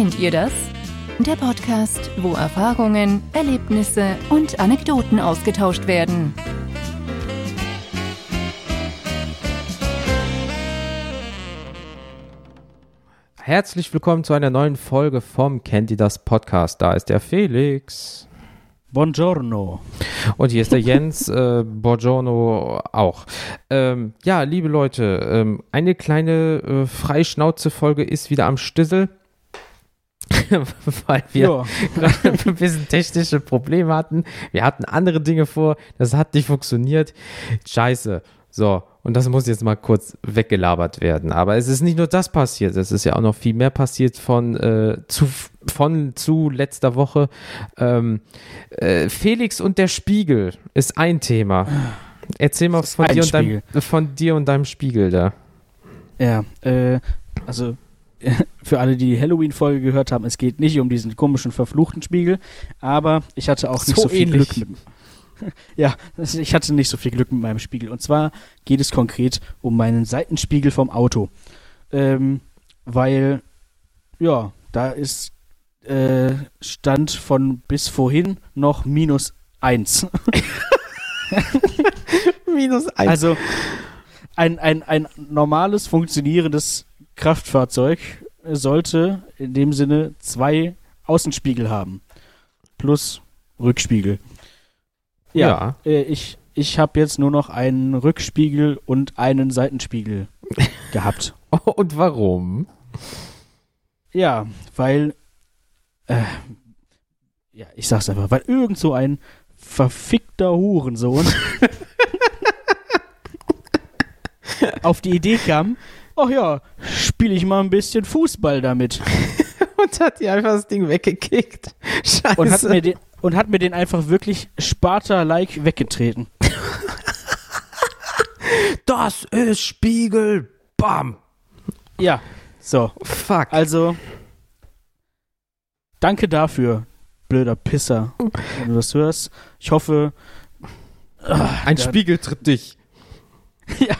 Kennt ihr das? Der Podcast, wo Erfahrungen, Erlebnisse und Anekdoten ausgetauscht werden. Herzlich willkommen zu einer neuen Folge vom Kennt ihr das Podcast. Da ist der Felix. Buongiorno. Und hier ist der Jens, äh, Buongiorno auch. Ähm, ja, liebe Leute, ähm, eine kleine äh, Freischnauze-Folge ist wieder am Stissel. weil wir gerade ein bisschen technische Probleme hatten. Wir hatten andere Dinge vor, das hat nicht funktioniert. Scheiße. So, und das muss jetzt mal kurz weggelabert werden. Aber es ist nicht nur das passiert, es ist ja auch noch viel mehr passiert von, äh, zu, von zu letzter Woche. Ähm, äh, Felix und der Spiegel ist ein Thema. Erzähl mal von dir, und deinem, von dir und deinem Spiegel da. Ja, äh, also für alle, die die Halloween-Folge gehört haben, es geht nicht um diesen komischen verfluchten Spiegel, aber ich hatte auch nicht so, so viel ähnlich. Glück mit, ja, ich hatte nicht so viel Glück mit meinem Spiegel. Und zwar geht es konkret um meinen Seitenspiegel vom Auto. Ähm, weil, ja, da ist äh, Stand von bis vorhin noch minus eins. minus eins. Also ein, ein, ein normales, funktionierendes Kraftfahrzeug sollte in dem Sinne zwei Außenspiegel haben. Plus Rückspiegel. Ja, ja. Äh, ich, ich habe jetzt nur noch einen Rückspiegel und einen Seitenspiegel gehabt. Und warum? Ja, weil, äh, ja, ich sag's einfach, weil irgend so ein verfickter Hurensohn auf die Idee kam, ach ja, spiele ich mal ein bisschen Fußball damit. und hat dir einfach das Ding weggekickt. Scheiße. Und hat mir den, und hat mir den einfach wirklich Sparta-like weggetreten. das ist Spiegel. Bam. Ja, so. Fuck. Also, danke dafür, blöder Pisser, wenn du das hörst. Ich hoffe. Ach, Ein Spiegel tritt dich. ja,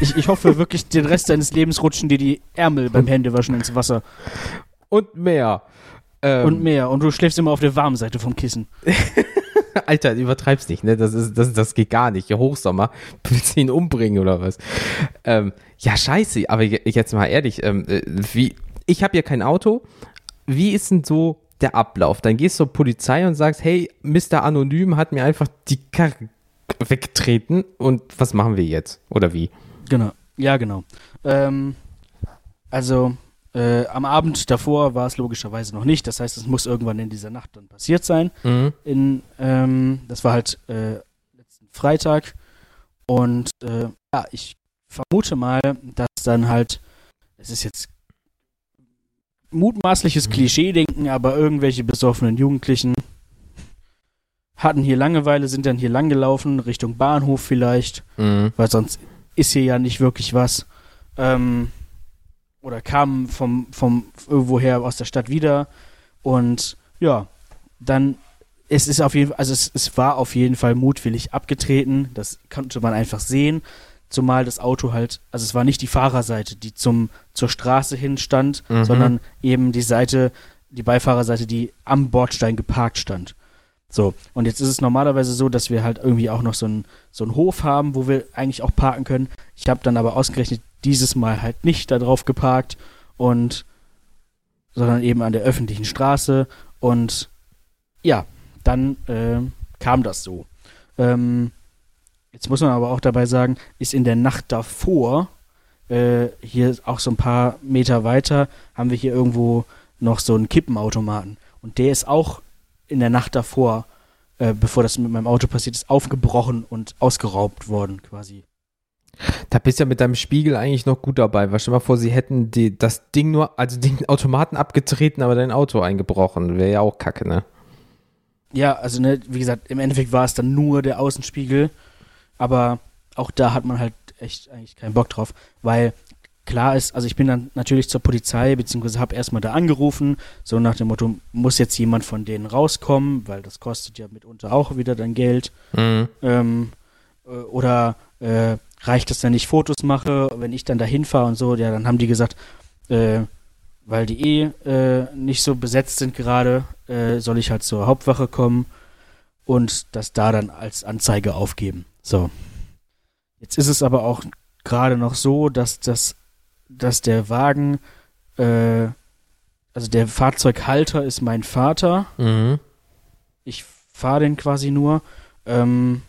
ich, ich hoffe wirklich, den Rest deines Lebens rutschen dir die Ärmel beim Händewaschen ins Wasser. Und mehr. Ähm, und mehr. Und du schläfst immer auf der warmen Seite vom Kissen. Alter, übertreib's nicht, ne? Das, ist, das, das geht gar nicht. Hier Hochsommer, willst du ihn umbringen oder was? Ähm, ja, scheiße, aber jetzt mal ehrlich, ähm, äh, wie, ich habe ja kein Auto. Wie ist denn so der Ablauf? Dann gehst du zur Polizei und sagst, hey, Mr. Anonym hat mir einfach die Karre weggetreten und was machen wir jetzt? Oder wie? Genau, ja, genau. Ähm, also, äh, am Abend davor war es logischerweise noch nicht. Das heißt, es muss irgendwann in dieser Nacht dann passiert sein. Mhm. In, ähm, das war halt äh, letzten Freitag. Und äh, ja, ich vermute mal, dass dann halt, es ist jetzt mutmaßliches Klischee-Denken, aber irgendwelche besoffenen Jugendlichen hatten hier Langeweile, sind dann hier langgelaufen, Richtung Bahnhof vielleicht, mhm. weil sonst ist hier ja nicht wirklich was. Ähm, oder kamen vom, vom irgendwoher aus der Stadt wieder. Und ja, dann es ist auf jeden Fall, also es, es war auf jeden Fall mutwillig abgetreten. Das konnte man einfach sehen. Zumal das Auto halt, also es war nicht die Fahrerseite, die zum, zur Straße hin stand, mhm. sondern eben die Seite, die Beifahrerseite, die am Bordstein geparkt stand. So, und jetzt ist es normalerweise so, dass wir halt irgendwie auch noch so einen so Hof haben, wo wir eigentlich auch parken können. Ich habe dann aber ausgerechnet dieses Mal halt nicht da drauf geparkt und sondern eben an der öffentlichen Straße und ja, dann äh, kam das so. Ähm, jetzt muss man aber auch dabei sagen, ist in der Nacht davor, äh, hier auch so ein paar Meter weiter, haben wir hier irgendwo noch so einen Kippenautomaten. Und der ist auch in der Nacht davor, äh, bevor das mit meinem Auto passiert ist, aufgebrochen und ausgeraubt worden quasi. Da bist du ja mit deinem Spiegel eigentlich noch gut dabei. Weil stell mal vor, sie hätten die, das Ding nur, also den Automaten abgetreten, aber dein Auto eingebrochen. Wäre ja auch kacke, ne? Ja, also ne, wie gesagt, im Endeffekt war es dann nur der Außenspiegel. Aber auch da hat man halt echt eigentlich keinen Bock drauf, weil klar ist, also ich bin dann natürlich zur Polizei, beziehungsweise habe erstmal da angerufen, so nach dem Motto, muss jetzt jemand von denen rauskommen, weil das kostet ja mitunter auch wieder dann Geld. Mhm. Ähm, äh, oder äh, reicht es, wenn ich Fotos mache, wenn ich dann da hinfahre und so, ja, dann haben die gesagt, äh, weil die eh äh, nicht so besetzt sind gerade, äh, soll ich halt zur Hauptwache kommen und das da dann als Anzeige aufgeben. So. Jetzt ist es aber auch gerade noch so, dass das, dass der Wagen, äh, also der Fahrzeughalter ist mein Vater. Mhm. Ich fahre den quasi nur. Ähm,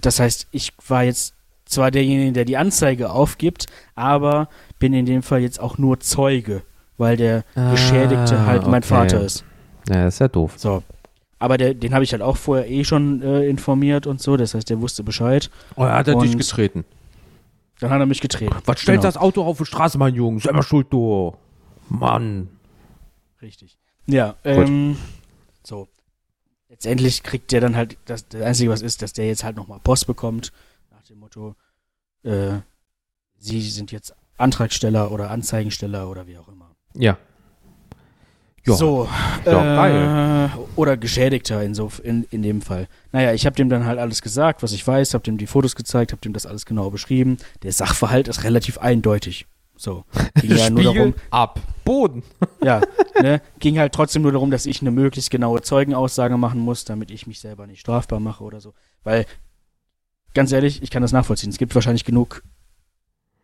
das heißt, ich war jetzt zwar derjenige, der die Anzeige aufgibt, aber bin in dem Fall jetzt auch nur Zeuge, weil der Ah, Geschädigte halt mein okay. Vater ist. Ja, das ist ja doof. So. Aber der, den habe ich halt auch vorher eh schon äh, informiert und so, das heißt, der wusste Bescheid. Oh, er hat er dich Und- getreten. Dann hat er mich getreten. Was stellt Genau. das Auto auf die Straße, mein Junge? Selber schuld, du. Mann. Richtig. Ja, ähm, so. Letztendlich kriegt der dann halt, das, das Einzige, was ist, dass der jetzt halt nochmal Post bekommt, nach dem Motto, äh, Sie sind jetzt Antragsteller oder Anzeigensteller oder wie auch immer. Ja. Ja. So, Ja, äh, oder Geschädigter in, so, in, in dem Fall. Naja, ich habe dem dann halt alles gesagt, was ich weiß, habe dem die Fotos gezeigt, habe dem das alles genau beschrieben. Der Sachverhalt ist relativ eindeutig. So. Ging ja nur darum, ab. Boden. ja, ne, ging halt trotzdem nur darum, dass ich eine möglichst genaue Zeugenaussage machen muss, damit ich mich selber nicht strafbar mache oder so. Weil, ganz ehrlich, ich kann das nachvollziehen. Es gibt wahrscheinlich genug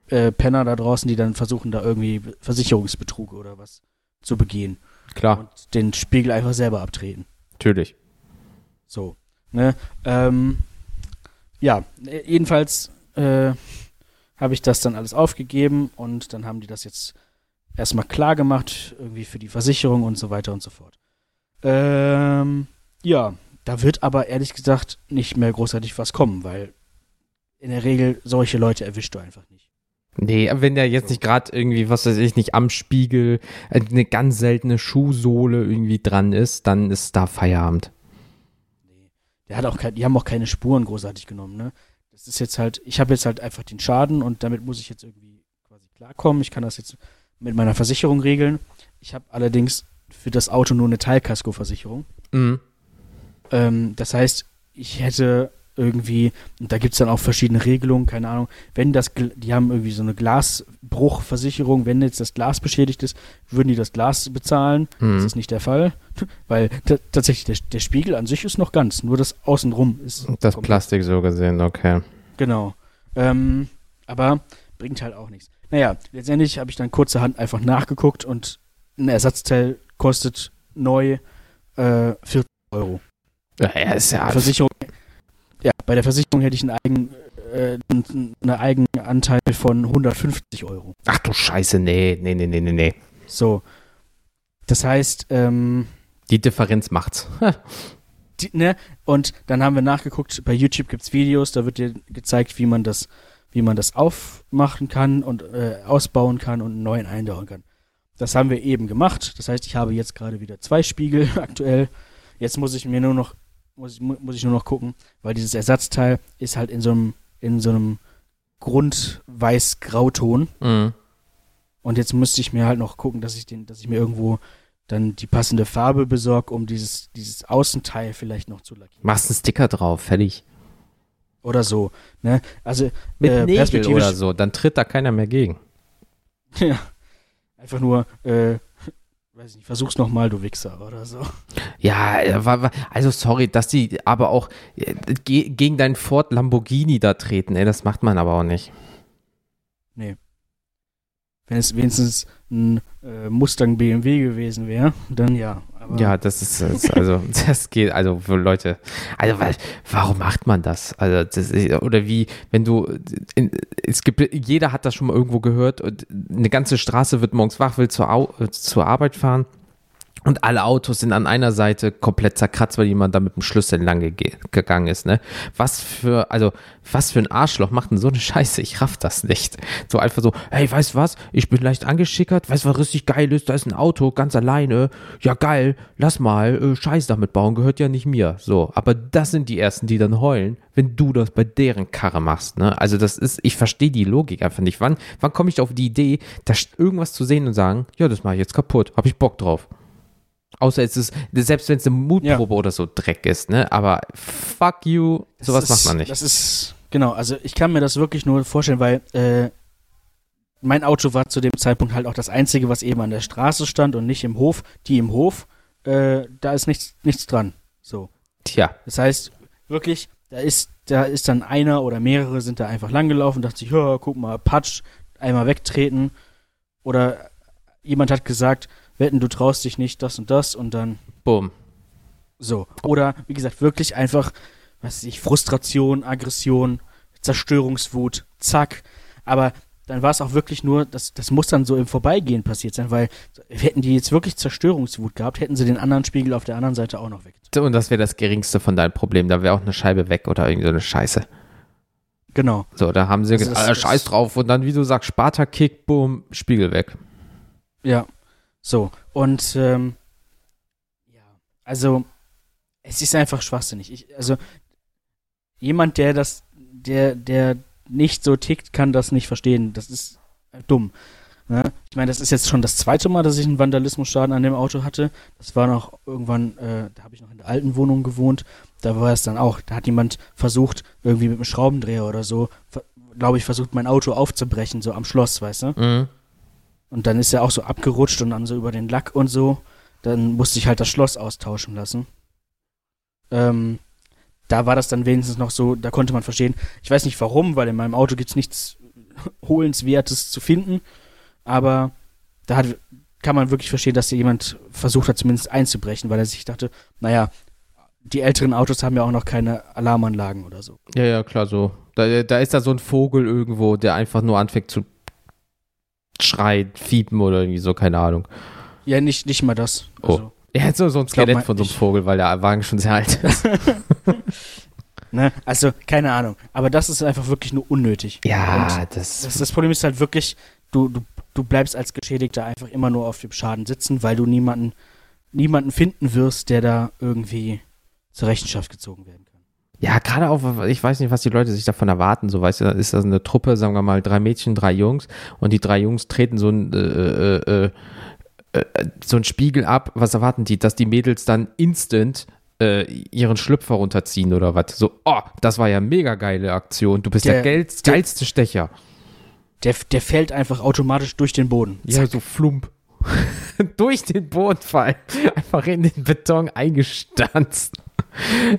äh, Penner da draußen, die dann versuchen, da irgendwie Versicherungsbetrug oder was zu begehen Klar, und den Spiegel einfach selber abtreten. natürlich. So, ne, ähm, ja, äh, jedenfalls äh, habe ich das dann alles aufgegeben und dann haben die das jetzt erstmal klar gemacht, irgendwie für die Versicherung und so weiter und so fort. Ähm, ja, da wird aber ehrlich gesagt nicht mehr großartig was kommen, weil in der Regel solche Leute erwischst du einfach nicht. Nee, wenn der jetzt nicht gerade irgendwie, was weiß ich, nicht am Spiegel äh, eine ganz seltene Schuhsohle irgendwie dran ist, dann ist da Feierabend. Nee. Der hat auch kein, die haben auch keine Spuren großartig genommen, ne? Das ist jetzt halt, ich habe jetzt halt einfach den Schaden und damit muss ich jetzt irgendwie quasi klarkommen. Ich kann das jetzt mit meiner Versicherung regeln. Ich habe allerdings für das Auto nur eine Teilkaskoversicherung. Mhm. Ähm, das heißt, ich hätte irgendwie, und da gibt's dann auch verschiedene Regelungen, keine Ahnung, wenn das, die haben irgendwie so eine Glasbruchversicherung, wenn jetzt das Glas beschädigt ist, würden die das Glas bezahlen. Das Mhm. ist nicht der Fall, weil tatsächlich der, der Spiegel an sich ist noch ganz, nur das Außenrum ist. Das komplett. Plastik so gesehen, okay. Genau. Ähm, aber bringt halt auch nichts. Naja, letztendlich habe ich dann kurzerhand einfach nachgeguckt und ein Ersatzteil kostet neu äh, 40 Euro. Ja, ist ja. Versicherung, bei der Versicherung hätte ich einen, Eigen, äh, einen einen Eigenanteil von 150 Euro. Ach du Scheiße, nee, nee, nee, nee, nee, nee. So. Das heißt, ähm, Die Differenz macht's. die, ne? Und dann haben wir nachgeguckt, bei YouTube gibt's Videos, da wird dir gezeigt, wie man das, wie man das aufmachen kann und äh, ausbauen kann und einen neuen einbauen kann. Das haben wir eben gemacht. Das heißt, ich habe jetzt gerade wieder zwei Spiegel aktuell. Jetzt muss ich mir nur noch, muss ich, mu- muss ich nur noch gucken, weil dieses Ersatzteil ist halt in so einem, in so einem Grund-Weiß-Grauton. Mhm. Und jetzt müsste ich mir halt noch gucken, dass ich den, dass ich mir irgendwo dann die passende Farbe besorge, um dieses, dieses Außenteil vielleicht noch zu lackieren. Machst einen Sticker drauf, fertig. Oder so. Ne? Also Mit Äh, Nägel oder so, dann tritt da keiner mehr gegen. ja, einfach nur, äh, weiß ich nicht, versuch's nochmal, du Wichser oder so. Ja, äh, also sorry, dass die aber auch äh, ge gegen deinen Ford Lamborghini da treten, ey, das macht man aber auch nicht. Wenn es wenigstens ein äh, Mustang BMW gewesen wäre, dann ja. Ja, das ist, das also das geht also für Leute. Also weil, warum macht man das? Also das ist, oder wie wenn du in, es gibt jeder hat das schon mal irgendwo gehört und eine ganze Straße wird morgens wach will zur Au, äh, zur Arbeit fahren und alle Autos sind an einer Seite komplett zerkratzt, weil jemand da mit dem Schlüssel lang ge gegangen ist, ne? Was für, also, was für ein Arschloch macht denn so eine Scheiße? Ich raff das nicht. So einfach so, hey, weißt was? Ich bin leicht angeschickert, weißt du, was richtig geil ist? Da ist ein Auto, ganz alleine. Ja, geil, lass mal, äh, Scheiß damit bauen, gehört ja nicht mir. So, aber das sind die Ersten, die dann heulen, wenn du das bei deren Karre machst, ne? Also, das ist, ich verstehe die Logik einfach nicht. Wann, wann komme ich auf die Idee, da irgendwas zu sehen und sagen, ja, das mache ich jetzt kaputt, hab ich Bock drauf. Außer es ist, selbst wenn es eine Mutprobe oder so Dreck ist, ne? Aber fuck you, sowas das macht ist, man nicht. Das ist, genau, also ich kann mir das wirklich nur vorstellen, weil äh, mein Auto war zu dem Zeitpunkt halt auch das einzige, was eben an der Straße stand und nicht im Hof. Die im Hof, äh, da ist nichts, nichts dran. So. Tja. Das heißt, wirklich, da ist, da ist dann einer oder mehrere sind da einfach langgelaufen, dachte sich, ja, guck mal, Patsch, einmal wegtreten. Oder jemand hat gesagt, wetten, du traust dich nicht, das und das und dann Bumm. so. Oder, wie gesagt, wirklich einfach, was weiß ich, Frustration, Aggression, Zerstörungswut, zack. Aber dann war es auch wirklich nur, das, das muss dann so im Vorbeigehen passiert sein, weil hätten die jetzt wirklich Zerstörungswut gehabt, hätten sie den anderen Spiegel auf der anderen Seite auch noch weg. Und das wäre das geringste von deinem Problem. Da wäre auch eine Scheibe weg oder irgendeine so eine Scheiße. Genau. So, da haben sie Also gesagt, scheiß drauf. Und dann, wie du sagst, Sparta-Kick, boom, Spiegel weg. Ja. So. Und ähm, ja, also es ist einfach schwachsinnig. Ich, also jemand, der das, der, der nicht so tickt, kann das nicht verstehen. Das ist dumm. Ne? Ich meine, das ist jetzt schon das zweite Mal, dass ich einen Vandalismusschaden an dem Auto hatte. Das war noch irgendwann, äh, da habe ich noch in der alten Wohnung gewohnt. Da war es dann auch, da hat jemand versucht, irgendwie mit einem Schraubendreher oder so, glaube ich, versucht, mein Auto aufzubrechen, so am Schloss, weißt du? Mhm. Und dann ist er auch so abgerutscht und dann so über den Lack und so. Dann musste ich halt das Schloss austauschen lassen. Ähm, da war das dann wenigstens noch so, da konnte man verstehen. Ich weiß nicht warum, weil in meinem Auto gibt's nichts Holenswertes zu finden. Aber da hat, kann man wirklich verstehen, dass hier jemand versucht hat, zumindest einzubrechen, weil er sich dachte, naja, die älteren Autos haben ja auch noch keine Alarmanlagen oder so. Ja, ja, klar, so. Da, da ist da so ein Vogel irgendwo, der einfach nur anfängt zu schreien, fiepen oder irgendwie so, keine Ahnung. Ja, nicht, nicht mal das. Also, Er hat so, so ein glaub, Skelett von so einem Vogel, weil der Wagen schon sehr alt ist. ne? also, keine Ahnung. Aber das ist einfach wirklich nur unnötig. Ja, das, Das, das Problem ist halt wirklich, du, du, du bleibst als Geschädigter einfach immer nur auf dem Schaden sitzen, weil du niemanden, niemanden finden wirst, der da irgendwie zur Rechenschaft gezogen werden kann. Ja, gerade auch, ich weiß nicht, was die Leute sich davon erwarten. So, weißt du, ist das eine Truppe, sagen wir mal, drei Mädchen, drei Jungs und die drei Jungs treten so ein, äh, äh, äh, äh, so ein Spiegel ab. Was erwarten die? Dass die Mädels dann instant äh, ihren Schlüpfer runterziehen oder was? So, oh, das war ja mega geile Aktion. Du bist der, Der- geil, der- geilste Stecher. Der, der fällt einfach automatisch durch den Boden. Ja, so flump. Durch den Boden fallen. Einfach in den Beton eingestanzt.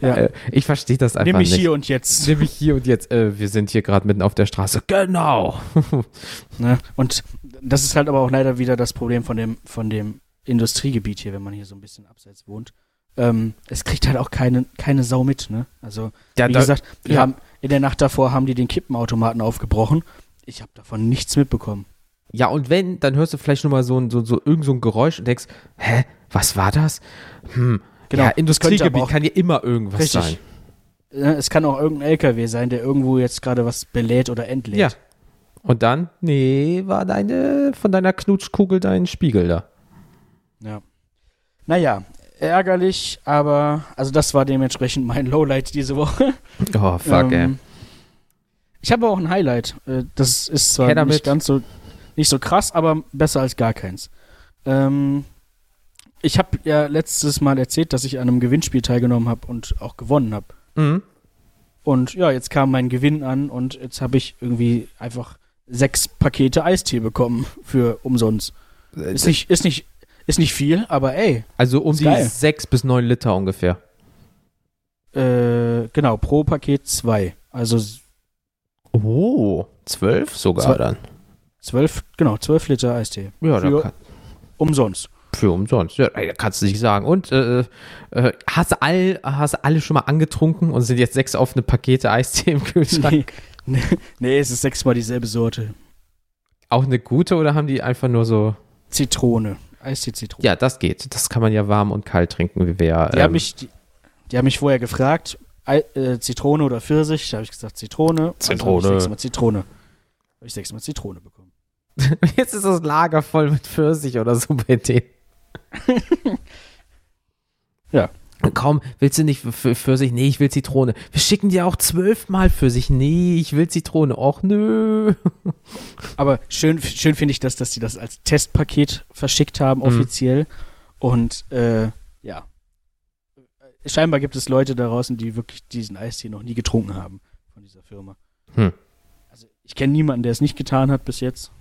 Ja. Äh, ich verstehe das einfach Nimm mich nicht. hier und jetzt. Nimm mich hier und jetzt. Äh, wir sind hier gerade mitten auf der Straße. Genau. Ne? Und das ist halt aber auch leider wieder das Problem von dem, von dem Industriegebiet hier, wenn man hier so ein bisschen abseits wohnt. Ähm, es kriegt halt auch keine, keine Sau mit, ne? Also, Ja, wie da- gesagt, ja. haben, in der Nacht davor haben die den Kippenautomaten aufgebrochen. Ich habe davon nichts mitbekommen. Ja, und wenn, dann hörst du vielleicht nur mal so ein, so, so, irgend so ein Geräusch und denkst, hä, was war das? Hm. Genau, Ja, Industriegebiet kann ja immer irgendwas Richtig. sein. Es kann auch irgendein LKW sein, der irgendwo jetzt gerade was belädt oder entlädt. Ja. Und dann, nee, war deine, von deiner Knutschkugel dein Spiegel da. ja. Naja, ärgerlich, aber also das war dementsprechend mein Lowlight diese Woche. Oh, fuck, ey. Ähm, Ich habe auch ein Highlight. Äh, Das ist zwar nicht ganz so, nicht so krass, aber besser als gar keins. Ähm, ich habe ja letztes Mal erzählt, dass ich an einem Gewinnspiel teilgenommen habe und auch gewonnen habe. Mhm. Und ja, jetzt kam mein Gewinn an und jetzt habe ich irgendwie einfach sechs Pakete Eistee bekommen für umsonst. Ist nicht, ist nicht, ist nicht viel, aber ey, Also um die geil. sechs bis neun Liter ungefähr. äh, genau, pro Paket zwei. Also Oh, zwölf sogar Zwei- dann. zwölf, genau, zwölf Liter Eistee. Ja, da Für- kann, Umsonst. Für umsonst. Ja, kannst du nicht sagen. Und äh, äh, hast, du all, hast alle schon mal angetrunken und sind jetzt sechs offene Pakete Eistee im Kühlschrank? Nee, nee, nee, es ist sechsmal dieselbe Sorte. Auch eine gute oder haben die einfach nur so. Zitrone. Eistee-Zitrone. Ja, das geht. Das kann man ja warm und kalt trinken, wie wir. Die, haben mich, die, die haben mich vorher gefragt, Ei, äh, Zitrone oder Pfirsich. Da habe ich gesagt Zitrone. Zitrone. Also sechsmal Zitrone. Habe ich sechsmal Zitrone bekommen. Jetzt ist das Lager voll mit Pfirsich oder so bei denen. Ja. Kaum, willst du nicht für Pfirsich? Nee, ich will Zitrone. Wir schicken dir auch zwölfmal Pfirsich. Nee, ich will Zitrone. Och, nö. Aber schön, schön finde ich, dass, dass die das als Testpaket verschickt haben, Mhm. offiziell. Und äh, ja. Scheinbar gibt es Leute da draußen, die wirklich diesen Eistee noch nie getrunken haben von dieser Firma. Hm. Also ich kenne niemanden, der es nicht getan hat bis jetzt.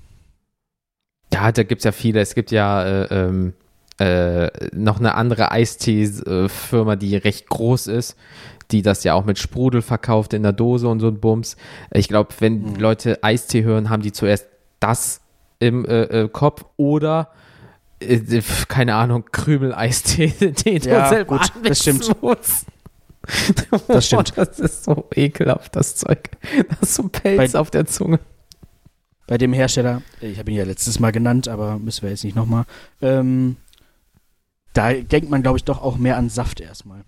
Ja, da gibt es ja viele. Es gibt ja äh, ähm, äh, noch eine andere Eistee-Firma, die recht groß ist, die das ja auch mit Sprudel verkauft in der Dose und so ein Bums. Ich glaube, wenn Mhm. Leute Eistee hören, haben die zuerst das im äh, äh, Kopf oder äh, keine Ahnung, Krümel-Eistee, den Ja, du selber gut, das stimmt. musst. Das stimmt. Das ist so ekelhaft, das Zeug. Das ist so ein Pelz Bei- auf der Zunge. Bei dem Hersteller, ich habe ihn ja letztes Mal genannt, aber müssen wir jetzt nicht nochmal. Ähm, da denkt man, glaube ich, doch auch mehr an Saft erstmal.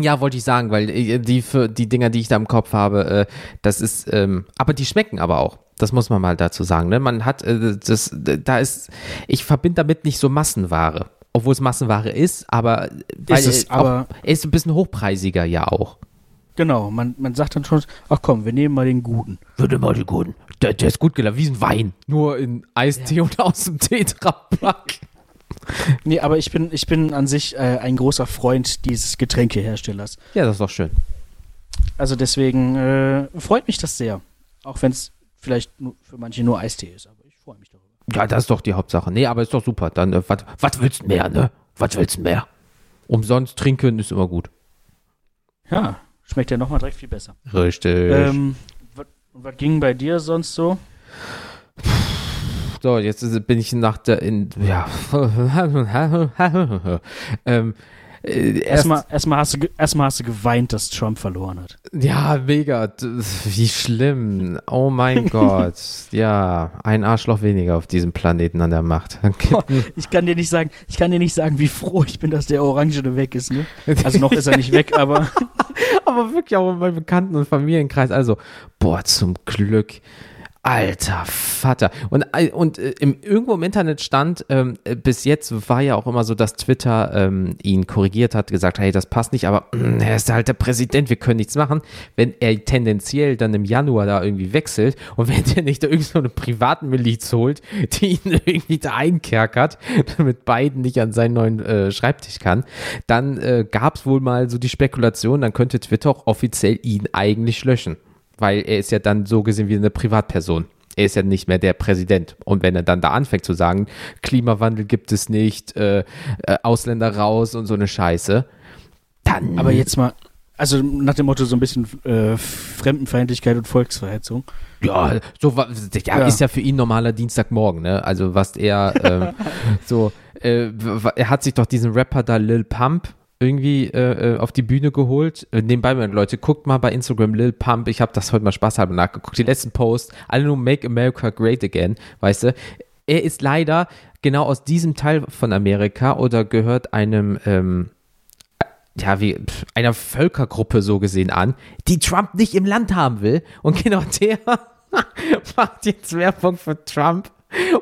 Ja, wollte ich sagen, weil äh, die, die Dinger, die ich da im Kopf habe, äh, das ist, ähm, aber die schmecken aber auch. Das muss man mal dazu sagen. Ne? Man hat, äh, das, da ist, ich verbinde damit nicht so Massenware. Obwohl es Massenware ist, aber, Ist es, aber- er ist ein bisschen hochpreisiger ja auch. Genau, man, man sagt dann schon, ach komm, wir nehmen mal den guten. Würde mal die guten. Der, der ist gut gelaufen, wie ein Wein. Nur in Eistee und aus dem Tetrapack. Nee, aber ich bin, ich bin an sich äh, ein großer Freund dieses Getränkeherstellers. Ja, das ist doch schön. Also deswegen äh, freut mich das sehr. Auch wenn es vielleicht für manche nur Eistee ist, aber ich freue mich darüber. Ja, das ist doch die Hauptsache. Nee, aber ist doch super. Dann, äh, was willst du mehr, ne? Was willst du mehr? Umsonst trinken ist immer gut. Ja, schmeckt ja nochmal direkt viel besser. Richtig. Ähm, was ging bei dir sonst so? So, jetzt ist, bin ich nach der, in, ja, ähm, äh, erst, Erstmal, erstmal, hast du, erstmal hast du geweint, dass Trump verloren hat. ja, mega, wie schlimm, oh mein Gott, ja, ein Arschloch weniger auf diesem Planeten an der Macht. Ich kann dir nicht sagen, ich kann dir nicht sagen, wie froh ich bin, dass der Orangene weg ist, ne? Also noch ist er nicht weg, aber aber wirklich auch in meinem Bekannten- und Familienkreis. Also, boah, zum Glück. Alter Vater. Und, äh, und äh, im, irgendwo im Internet stand, ähm, äh, bis jetzt war ja auch immer so, dass Twitter ähm, ihn korrigiert hat, gesagt, hey, das passt nicht, aber mm, er ist halt der Präsident, wir können nichts machen. Wenn er tendenziell dann im Januar da irgendwie wechselt und wenn der nicht da irgend so eine Privatmiliz holt, die ihn irgendwie da einkerkert, damit Biden nicht an seinen neuen äh, Schreibtisch kann, dann äh, gab es wohl mal so die Spekulation, dann könnte Twitter auch offiziell ihn eigentlich löschen. Weil er ist ja dann so gesehen wie eine Privatperson. Er ist ja nicht mehr der Präsident. Und wenn er dann da anfängt zu sagen, Klimawandel gibt es nicht, äh, äh, Ausländer raus und so eine Scheiße, dann. Aber jetzt mal, also nach dem Motto so ein bisschen äh, Fremdenfeindlichkeit und Volksverhetzung. Ja, so ja, Ja. ist ja für ihn normaler Dienstagmorgen, ne? Also was er ähm, so, äh, er hat sich doch diesen Rapper da Lil Pump irgendwie äh, äh, auf die Bühne geholt. Äh, nebenbei, Leute, guckt mal bei Instagram Lil Pump. Ich habe das heute mal spaßhalber nachgeguckt. Die letzten Posts, alle nur Make America Great Again, weißt du? Er ist leider genau aus diesem Teil von Amerika oder gehört einem ähm, ja, wie einer Völkergruppe so gesehen an, die Trump nicht im Land haben will. Und genau der macht jetzt Werbung für Trump.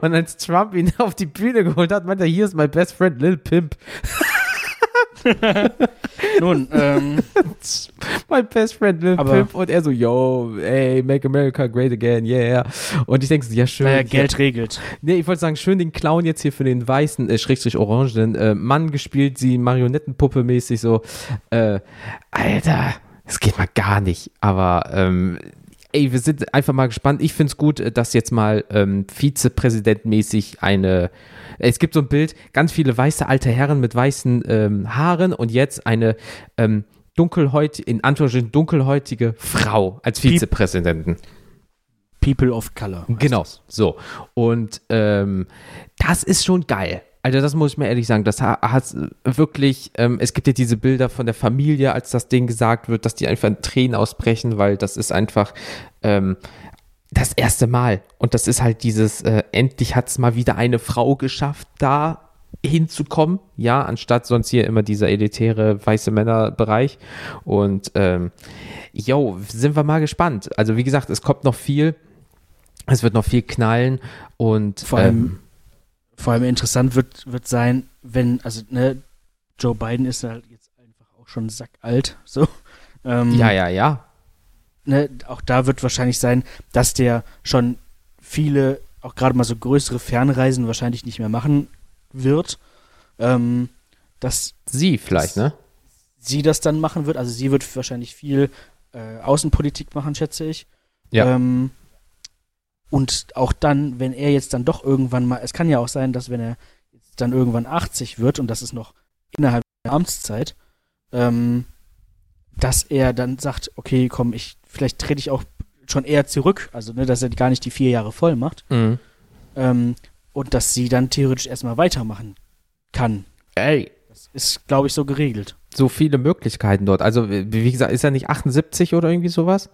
Und als Trump ihn auf die Bühne geholt hat, meinte er, hier ist mein best friend Lil Pimp. Nun, ähm, My best friend Lil Pimp. Und er so, yo, ey, make America great again, yeah. Und ich denke so, ja, schön. naja, ja, Geld regelt. Nee, ich wollte sagen, schön den Clown jetzt hier für den weißen, äh, schrägstrich orangenen äh, Mann gespielt, sie Marionettenpuppe mäßig so. Äh, Alter, es geht mal gar nicht. Aber ähm, ey, wir sind einfach mal gespannt. Ich finde es gut, äh, dass jetzt mal ähm, Vizepräsidentmäßig eine. Es gibt so ein Bild, ganz viele weiße alte Herren mit weißen ähm, Haaren und jetzt eine ähm, dunkelhäutige, in Anführungsstrichen dunkelhäutige Frau als. Vizepräsidenten. People of Color. Genau, das. so. Und ähm, das ist schon geil. Also das muss ich mir ehrlich sagen, das ha- hat wirklich, ähm, es gibt ja diese Bilder von der Familie, als das Ding gesagt wird, dass die einfach in Tränen ausbrechen, weil das ist einfach ähm, das erste Mal. Und das ist halt dieses, äh, endlich hat es mal wieder eine Frau geschafft, da hinzukommen, ja, anstatt sonst hier immer dieser elitäre weiße Männerbereich. Und ähm, yo, sind wir mal gespannt. Also wie gesagt, es kommt noch viel. Es wird noch viel knallen und Vor allem, ähm, vor allem interessant wird, wird sein, wenn, also, ne, Joe Biden ist halt jetzt einfach auch schon sackalt, so. Ähm, ja, ja, ja. ne, auch da wird wahrscheinlich sein, dass der schon viele, auch gerade mal so größere Fernreisen wahrscheinlich nicht mehr machen wird. Ähm, dass Sie vielleicht, ne? sie das dann machen wird. Also sie wird wahrscheinlich viel äh, Außenpolitik machen, schätze ich. Ja. Ähm, Und auch dann, wenn er jetzt dann doch irgendwann mal, es kann ja auch sein, dass wenn er jetzt dann irgendwann 80 wird, und das ist noch innerhalb der Amtszeit, ähm, dass er dann sagt, okay, komm, ich, vielleicht trete ich auch schon eher zurück, also ne, dass er gar nicht die vier Jahre voll macht. Mhm. Ähm, und dass sie dann theoretisch erstmal weitermachen kann. Ey, Das ist, glaube ich, so geregelt. so viele Möglichkeiten dort. Also, wie wie gesagt, ist er nicht 78 oder irgendwie sowas?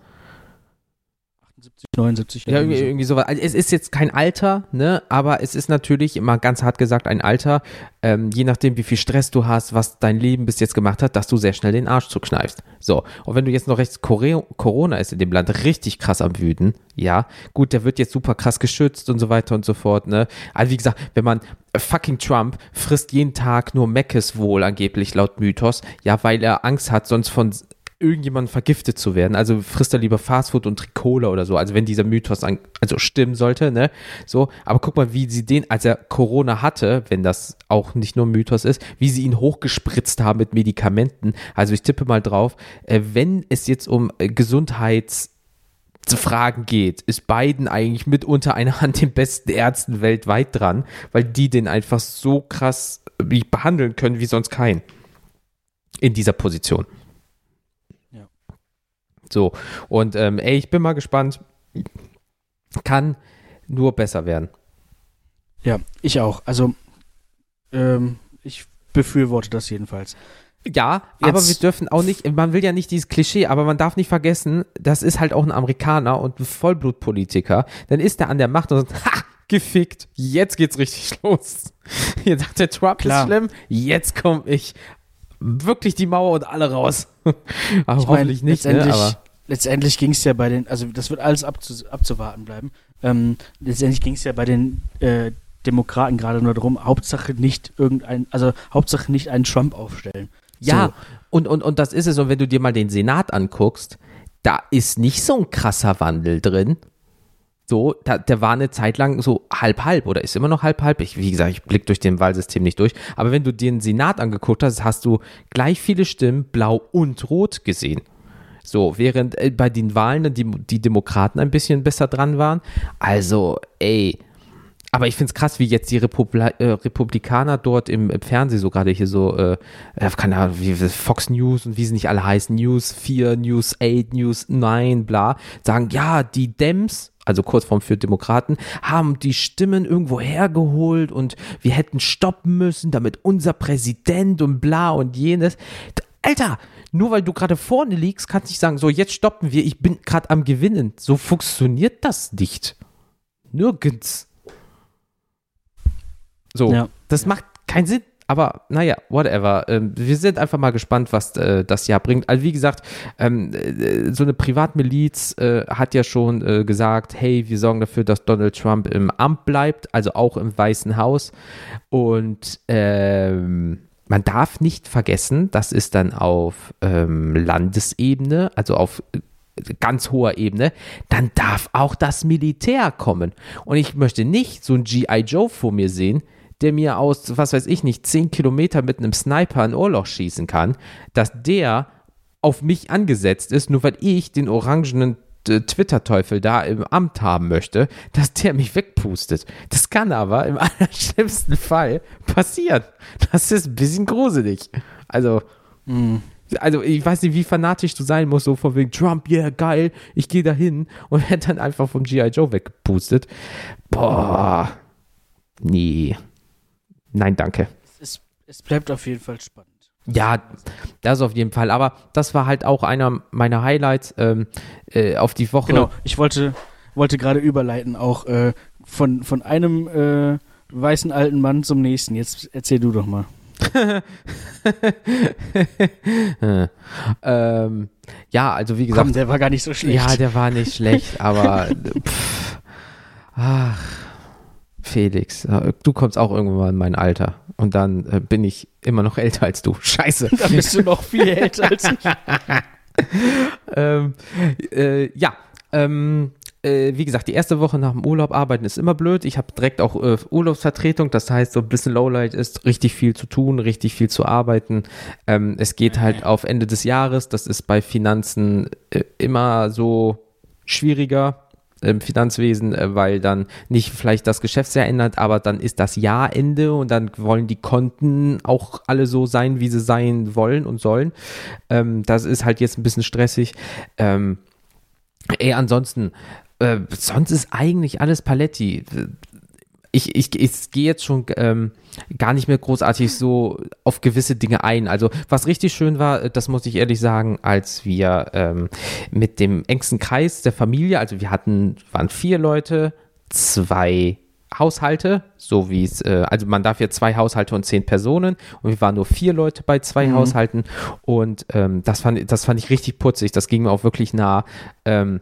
78, 79. Ja, irgendwie, irgendwie sowas. Also es ist jetzt kein Alter, ne, aber es ist natürlich immer ganz hart gesagt ein Alter, ähm, je nachdem, wie viel Stress du hast, was dein Leben bis jetzt gemacht hat, dass du sehr schnell den Arsch zukneifst. So, und wenn du jetzt noch rechts Kore Corona ist in dem Land richtig krass am Wüten, ja, gut, der wird jetzt super krass geschützt und so weiter und so fort, ne. Also wie gesagt, wenn man äh, fucking Trump frisst jeden Tag nur Meckes wohl angeblich laut Mythos, ja, weil er Angst hat, sonst von irgendjemandem vergiftet zu werden. Also frisst er lieber Fastfood und Tricola oder so. Also wenn dieser Mythos an, also stimmen sollte, ne? So, aber guck mal, wie sie den, als er Corona hatte, wenn das auch nicht nur Mythos ist, wie sie ihn hochgespritzt haben mit Medikamenten. Also ich tippe mal drauf, äh, wenn es jetzt um äh, Gesundheits Fragen geht, ist Biden eigentlich mit unter einer Hand den besten Ärzten weltweit dran, weil die den einfach so krass wie behandeln können wie sonst kein. In dieser Position. So, und ähm, ey, ich bin mal gespannt. Kann nur besser werden. Ja, ich auch. Also, ähm, ich befürworte das jedenfalls. Ja, aber Jetzt- wir dürfen auch nicht, man will ja nicht dieses Klischee, aber man darf nicht vergessen, das ist halt auch ein Amerikaner und ein Vollblutpolitiker. Dann ist er an der Macht und sagt, ha, gefickt, jetzt geht's richtig los. Sagt der Trump Klar. ist schlimm, jetzt komme ich wirklich die Mauer und alle raus. aber Ich hoffentlich nicht, ne? letztendlich, aber letztendlich ging es ja bei den, also das wird alles abzu, abzuwarten bleiben. Ähm, letztendlich ging es ja bei den äh, Demokraten gerade nur darum, Hauptsache nicht irgendein, also Hauptsache nicht einen Trump aufstellen. Ja, So. und, und, und das ist es. Und wenn du dir mal den Senat anguckst, da ist nicht so ein krasser Wandel drin. So, da, der war eine Zeit lang so halb-halb oder ist immer noch halb-halb. Ich, wie gesagt, ich blick durch den Wahlsystem nicht durch. Aber wenn du dir den Senat angeguckt hast, hast du gleich viele Stimmen blau und rot gesehen. So, während äh, bei den Wahlen die, die Demokraten ein bisschen besser dran waren. Also, ey. Aber ich finde es krass, wie jetzt die Republi äh, Republikaner dort im, im Fernsehen so gerade hier so, äh, äh, keine Ahnung, wie Fox News und wie sie nicht alle heißen, News 4, News 8, News 9, bla, sagen, ja, die Dems, also Kurzform für Demokraten, haben die Stimmen irgendwo hergeholt und wir hätten stoppen müssen, damit unser Präsident und bla und jenes. Alter, nur weil du gerade vorne liegst, kannst du nicht sagen, so jetzt stoppen wir, ich bin gerade am Gewinnen. So funktioniert das nicht. Nirgends. So, Ja. das macht keinen Sinn. Aber naja, whatever. Ähm, wir sind einfach mal gespannt, was äh, das Jahr bringt. Also wie gesagt, ähm, äh, so eine Privatmiliz äh, hat ja schon gesagt, hey, wir sorgen dafür, dass Donald Trump im Amt bleibt, also auch im Weißen Haus. Und ähm, man darf nicht vergessen, das ist dann auf ähm, Landesebene, also auf ganz hoher Ebene, dann darf auch das Militär kommen. Und ich möchte nicht so ein G.I. Joe vor mir sehen, der mir aus, was weiß ich nicht, 10 Kilometer mit einem Sniper ein Ohrloch schießen kann, dass der auf mich angesetzt ist, nur weil ich den orangenen äh, Twitter-Teufel da im Amt haben möchte, dass der mich wegpustet. Das kann aber im allerschlimmsten Fall passieren. Das ist ein bisschen gruselig. Also, also ich weiß nicht, wie fanatisch du sein musst, so von wegen Trump, yeah, geil, ich gehe da hin und werde dann einfach vom G.I. Joe weggepustet. Boah, nee. Nein, danke. Es, es bleibt auf jeden Fall spannend. Ja, das auf jeden Fall. Aber das war halt auch einer meiner Highlights ähm, äh, auf die Woche. Genau, ich wollte, wollte gerade überleiten, auch äh, von, von einem äh, weißen alten Mann zum nächsten. Jetzt erzähl du doch mal. ähm, ja, also wie gesagt, Komm, der war gar nicht so schlecht. Ja, der war nicht schlecht, aber pff, ach, Felix, äh, du kommst auch irgendwann mal in mein Alter und dann äh, bin ich immer noch älter als du. Scheiße. da bist du noch viel älter als ich. ähm, äh, ja, ähm, äh, wie gesagt, die erste Woche nach dem Urlaub arbeiten ist immer blöd. Ich habe direkt auch äh, Urlaubsvertretung, das heißt, so ein bisschen Lowlight ist richtig viel zu tun, richtig viel zu arbeiten. Ähm, es geht halt auf Ende des Jahres, das ist bei Finanzen äh, immer so schwieriger. Im Finanzwesen, äh, weil dann nicht vielleicht das Geschäftsjahr ändert, aber dann ist das Jahrende und dann wollen die Konten auch alle so sein, wie sie sein wollen und sollen. Ähm, das ist halt jetzt ein bisschen stressig. Ähm, ey, ansonsten, äh, sonst ist eigentlich alles Paletti ich, ich, ich gehe jetzt schon ähm, gar nicht mehr großartig so auf gewisse Dinge ein. Also was richtig schön war, das muss ich ehrlich sagen, als wir ähm, mit dem engsten Kreis der Familie, also wir hatten, waren vier Leute, zwei Haushalte, so wie es, äh, also man darf ja zwei Haushalte und zehn Personen und wir waren nur vier Leute bei zwei mhm. Haushalten und ähm, das, fand, das fand ich richtig putzig, das ging mir auch wirklich nah. Ähm,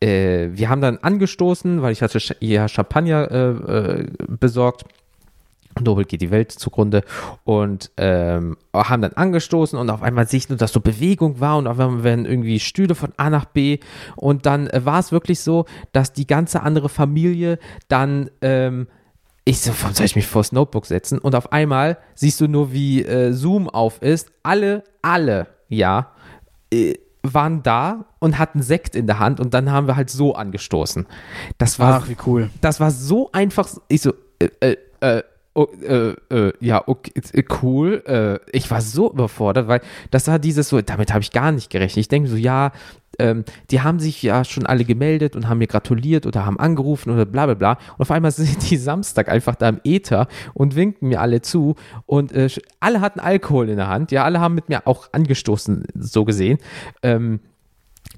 äh, wir haben dann angestoßen, weil ich hatte ja Champagner äh, äh, besorgt. Nobel geht die Welt zugrunde und ähm, haben dann angestoßen und auf einmal sehe ich nur, dass so Bewegung war und auf einmal werden irgendwie Stühle von A nach B und dann äh, war es wirklich so, dass die ganze andere Familie dann ähm, ich so, warum soll ich mich vors Notebook setzen? Und auf einmal siehst du nur, wie äh, Zoom auf ist. Alle, alle, ja, äh, waren da und hatten Sekt in der Hand und dann haben wir halt so angestoßen. Das war, Ach, wie cool. Das war so einfach. Ich so, äh, äh, äh Oh, äh, äh, ja, okay, äh, cool. Äh, ich war so überfordert, weil das war dieses so, damit habe ich gar nicht gerechnet. Ich denke so, ja, ähm, die haben sich ja schon alle gemeldet und haben mir gratuliert oder haben angerufen oder bla bla bla. Und auf einmal sind die Samstag einfach da im Äther und winken mir alle zu. Und äh, alle hatten Alkohol in der Hand. Ja, alle haben mit mir auch angestoßen, so gesehen. Ähm,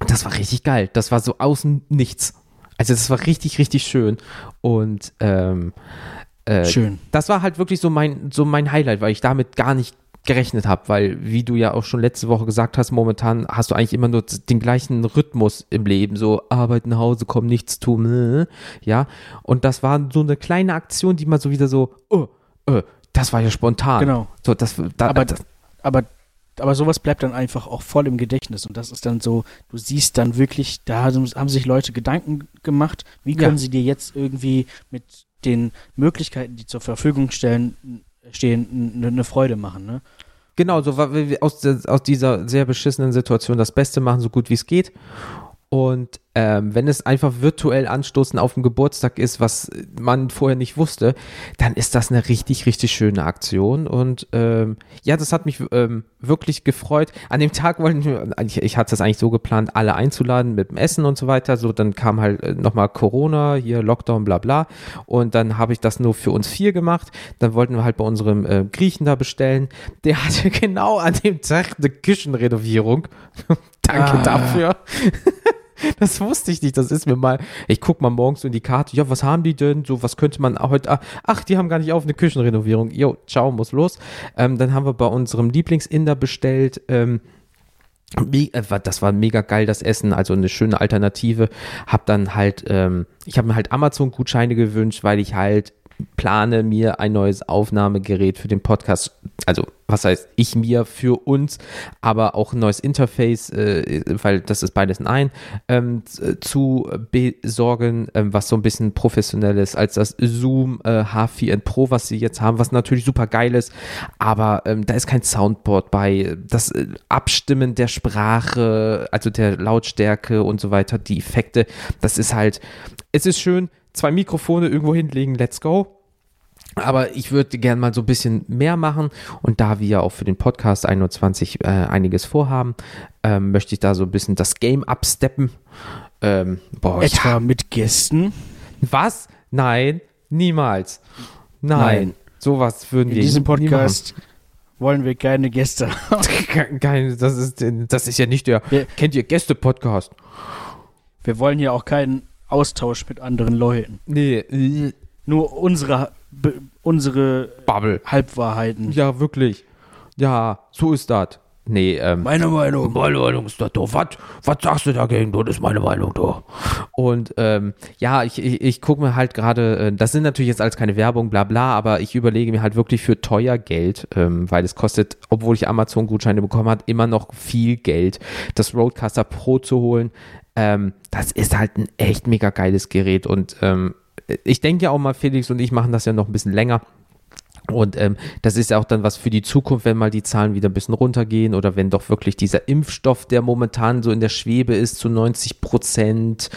das war richtig geil. Das war so außen nichts. Also das war richtig, richtig schön. Und ähm, äh, Schön. Das war halt wirklich so mein, so mein Highlight, weil ich damit gar nicht gerechnet habe, weil, wie du ja auch schon letzte Woche gesagt hast, momentan hast du eigentlich immer nur den gleichen Rhythmus im Leben, so Arbeit nach Hause kommen, nichts tun, äh, ja. Und das war so eine kleine Aktion, die mal so wieder so, oh, oh, das war ja spontan. Genau. So, das, da, aber, das, aber, aber sowas bleibt dann einfach auch voll im Gedächtnis und das ist dann so, du siehst dann wirklich, da haben sich Leute Gedanken gemacht, wie können ja. sie dir jetzt irgendwie mit den Möglichkeiten, die zur Verfügung stellen, stehen, eine Freude machen. Ne? Genau, so aus, aus dieser sehr beschissenen Situation das Beste machen, so gut wie es geht. Und ähm, wenn es einfach virtuell anstoßen auf dem Geburtstag ist, was man vorher nicht wusste, dann ist das eine richtig, richtig schöne Aktion. Und ähm, ja, das hat mich ähm, wirklich gefreut. An dem Tag wollten wir, ich, ich hatte es eigentlich so geplant, alle einzuladen mit dem Essen und so weiter. So, dann kam halt äh, nochmal Corona, hier Lockdown, bla bla. Und dann habe ich das nur für uns vier gemacht. Dann wollten wir halt bei unserem äh, Griechen da bestellen. Der hatte genau an dem Tag eine Küchenrenovierung. Danke ah. dafür. Das wusste ich nicht. Das ist mir mal. Ich gucke mal morgens in die Karte. Ja, was haben die denn? So, was könnte man heute. Ach, die haben gar nicht auf eine Küchenrenovierung. Jo, ciao, muss los. Ähm, dann haben wir bei unserem Lieblingsinder bestellt. Ähm, äh, das war mega geil, das Essen, also eine schöne Alternative. Hab dann halt, ähm, ich habe mir halt Amazon-Gutscheine gewünscht, weil ich halt plane mir ein neues Aufnahmegerät für den Podcast, also was heißt ich mir für uns, aber auch ein neues Interface, äh, weil das ist beides in ein, ähm, zu besorgen, ähm, was so ein bisschen professionell ist als das Zoom äh, H4n Pro, was sie jetzt haben, was natürlich super geil ist, aber ähm, da ist kein Soundboard bei, das äh, Abstimmen der Sprache, also der Lautstärke und so weiter, die Effekte, das ist halt, es ist schön, zwei Mikrofone irgendwo hinlegen, let's go. Aber ich würde gerne mal so ein bisschen mehr machen und da wir ja auch für den Podcast 21 äh, einiges vorhaben, ähm, möchte ich da so ein bisschen das Game absteppen. Ähm, boah, Etwa ja. mit Gästen? Was? Nein, niemals. Nein. Nein. Sowas würden wir In diesem Podcast wollen wir keine Gäste Keine, das, ist, das ist ja nicht der. Wir, kennt ihr Gäste-Podcast? Wir wollen ja auch keinen Austausch mit anderen Leuten. Nee. Nur unsere, unsere Bubble. Halbwahrheiten. Ja, wirklich. Ja, so ist das. Nee, ähm. Meine Meinung. Meine Meinung ist das doch. Was, was sagst du dagegen? Das ist meine Meinung doch. Und ähm, ja, ich, ich, ich gucke mir halt gerade, äh, das sind natürlich jetzt alles keine Werbung, bla bla, aber ich überlege mir halt wirklich für teuer Geld, ähm, weil es kostet, obwohl ich Amazon-Gutscheine bekommen habe, immer noch viel Geld, das Roadcaster Pro zu holen. Ähm, das ist halt ein echt mega geiles Gerät und ähm, ich denke ja auch mal, Felix und ich machen das ja noch ein bisschen länger. Und ähm, das ist ja auch dann was für die Zukunft, wenn mal die Zahlen wieder ein bisschen runtergehen oder wenn doch wirklich dieser Impfstoff, der momentan so in der Schwebe ist, zu 90 Prozent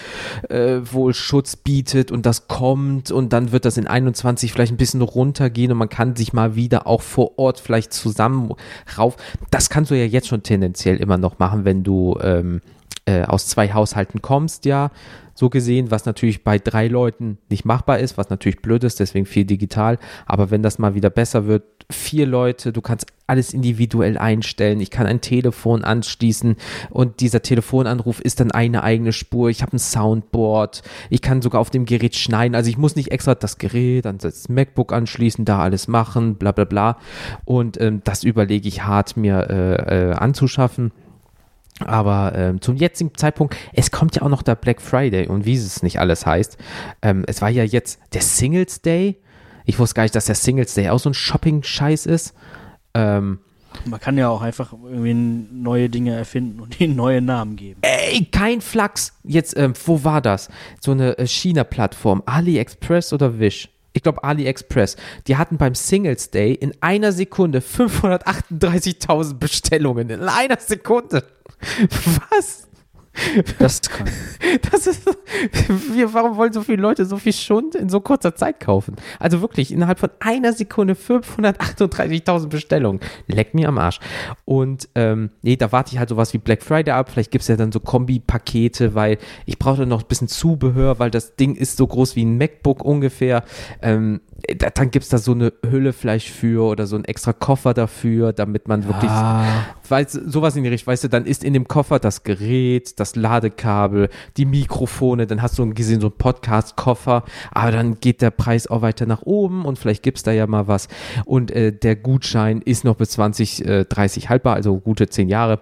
äh, wohl Schutz bietet und das kommt und dann wird das in 21 vielleicht ein bisschen runtergehen und man kann sich mal wieder auch vor Ort vielleicht zusammen rauf. Das kannst du ja jetzt schon tendenziell immer noch machen, wenn du ähm, äh, aus zwei Haushalten kommst, ja so gesehen, was natürlich bei drei Leuten nicht machbar ist, was natürlich blöd ist, deswegen viel digital. Aber wenn das mal wieder besser wird, vier Leute, du kannst alles individuell einstellen. Ich kann ein Telefon anschließen und dieser Telefonanruf ist dann eine eigene Spur. Ich habe ein Soundboard. Ich kann sogar auf dem Gerät schneiden. Also ich muss nicht extra das Gerät an das MacBook anschließen, da alles machen, bla bla bla. Und ähm, das überlege ich hart mir äh, äh, anzuschaffen. Aber ähm, zum jetzigen Zeitpunkt, es kommt ja auch noch der Black Friday und wie es nicht alles heißt. Ähm, es war ja jetzt der Singles Day. Ich wusste gar nicht, dass der Singles Day auch so ein Shopping-Scheiß ist. Ähm, man kann ja auch einfach irgendwie neue Dinge erfinden und ihnen neue Namen geben. Ey, kein Flachs. Jetzt, ähm, wo war das? So eine äh, China-Plattform. AliExpress oder Wish? Ich glaube AliExpress. Die hatten beim Singles Day in einer Sekunde 538.000 Bestellungen. In einer Sekunde. Was? Das kann. Das ist. Wir, warum wollen so viele Leute so viel Schund in so kurzer Zeit kaufen? Also wirklich, innerhalb von einer Sekunde 538.000 Bestellungen. Leck mir am Arsch. Und ähm, nee, da warte ich halt sowas wie Black Friday ab. Vielleicht gibt es ja dann so Kombi-Pakete, weil ich brauche noch ein bisschen Zubehör, weil das Ding ist so groß wie ein MacBook ungefähr. Ähm, dann gibt es da so eine Hülle vielleicht für oder so einen extra Koffer dafür, damit man ja. wirklich, weiß, sowas in die Richtung, weißt du, dann ist in dem Koffer das Gerät, das Ladekabel, die Mikrofone, dann hast du gesehen so einen Podcast-Koffer, aber dann geht der Preis auch weiter nach oben und vielleicht gibt es da ja mal was und äh, der Gutschein ist noch bis 2030 äh, haltbar, also gute zehn Jahre.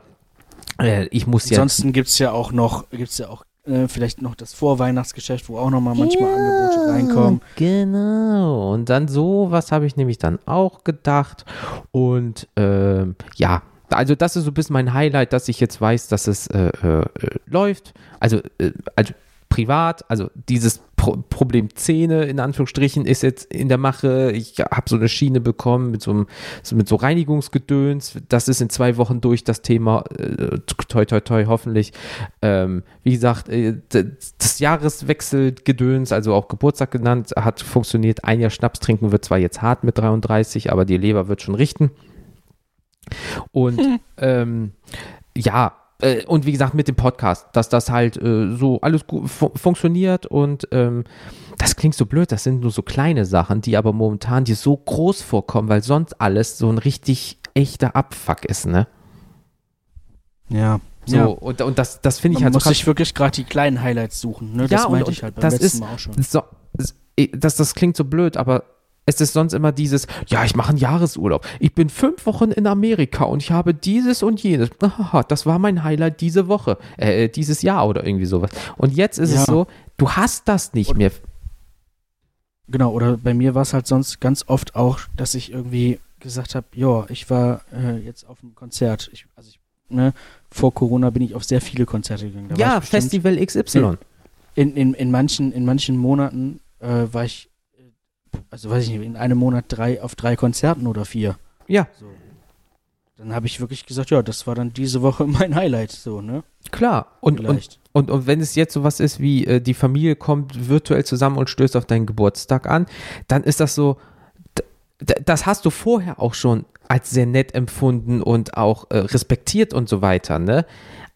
Äh, ich muss ja. Ansonsten gibt es ja auch noch, gibt's ja auch äh, vielleicht noch das Vorweihnachtsgeschäft, wo auch noch mal manchmal ja, Angebote reinkommen. Genau. Und dann so, was habe ich nämlich dann auch gedacht. Und ähm, ja, also das ist so ein bisschen mein Highlight, dass ich jetzt weiß, dass es äh, äh, läuft. Also, äh, also privat, also dieses Pro Problem Zähne in Anführungsstrichen ist jetzt in der Mache. Ich habe so eine Schiene bekommen mit so, so, mit so Reinigungsgedöns. Das ist in zwei Wochen durch das Thema. Äh, toi, toi, toi, hoffentlich. Ähm, wie gesagt, äh, das Jahreswechselgedöns, also auch Geburtstag genannt, hat funktioniert. Ein Jahr Schnaps trinken wird zwar jetzt hart mit 33, aber die Leber wird schon richten. Und hm. ähm, ja, äh, und wie gesagt, mit dem Podcast, dass das halt äh, so alles gut fu funktioniert und ähm, das klingt so blöd, das sind nur so kleine Sachen, die aber momentan dir so groß vorkommen, weil sonst alles so ein richtig echter Abfuck ist, ne? Ja. So, ja. und, und das, das finde ich Man halt so. Man muss sich wirklich gerade die kleinen Highlights suchen, ne? Das ja, meinte und, ich halt beim das letzten ist, Mal auch schon. So, das, das klingt so blöd, aber es ist sonst immer dieses, ja, ich mache einen Jahresurlaub. Ich bin fünf Wochen in Amerika und ich habe dieses und jenes. Das war mein Highlight diese Woche, äh, dieses Jahr oder irgendwie sowas. Und jetzt ist ja. es so, du hast das nicht und, mehr. Genau, oder bei mir war es halt sonst ganz oft auch, dass ich irgendwie gesagt habe, ja, ich war äh, jetzt auf einem Konzert. Ich, also ich, ne, vor Corona bin ich auf sehr viele Konzerte gegangen. Da ja, Festival XY. In, in, in, manchen, in manchen Monaten äh, war ich also weiß ich nicht, in einem Monat drei auf drei Konzerten oder vier. Ja. So. Dann habe ich wirklich gesagt, ja, das war dann diese Woche mein Highlight, so, ne? Klar. Und, und, und, und wenn es jetzt sowas ist wie, äh, die Familie kommt virtuell zusammen und stößt auf deinen Geburtstag an, dann ist das so, das hast du vorher auch schon als sehr nett empfunden und auch äh, respektiert und so weiter, ne?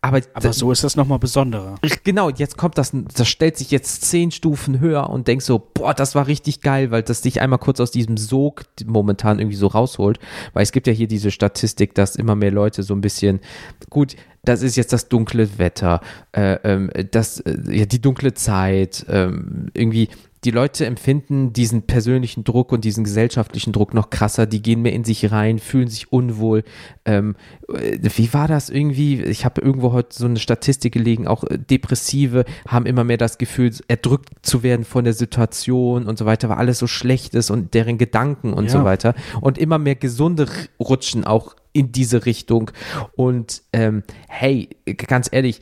Aber, Aber so ist das nochmal besonderer. Genau, jetzt kommt das, das stellt sich jetzt zehn Stufen höher und denkst so, boah, das war richtig geil, weil das dich einmal kurz aus diesem Sog momentan irgendwie so rausholt. Weil es gibt ja hier diese Statistik, dass immer mehr Leute so ein bisschen, gut, das ist jetzt das dunkle Wetter, äh, ähm, das, äh, ja, die dunkle Zeit, ähm, irgendwie die Leute empfinden diesen persönlichen Druck und diesen gesellschaftlichen Druck noch krasser. Die gehen mehr in sich rein, fühlen sich unwohl. Ähm, äh, wie war das irgendwie? Ich habe irgendwo heute so eine Statistik gelegen. Auch äh, Depressive haben immer mehr das Gefühl, erdrückt zu werden von der Situation und so weiter, weil alles so schlecht ist und deren Gedanken und ja. so weiter. Und immer mehr Gesunde rutschen auch in diese Richtung. Und ähm, hey, ganz ehrlich,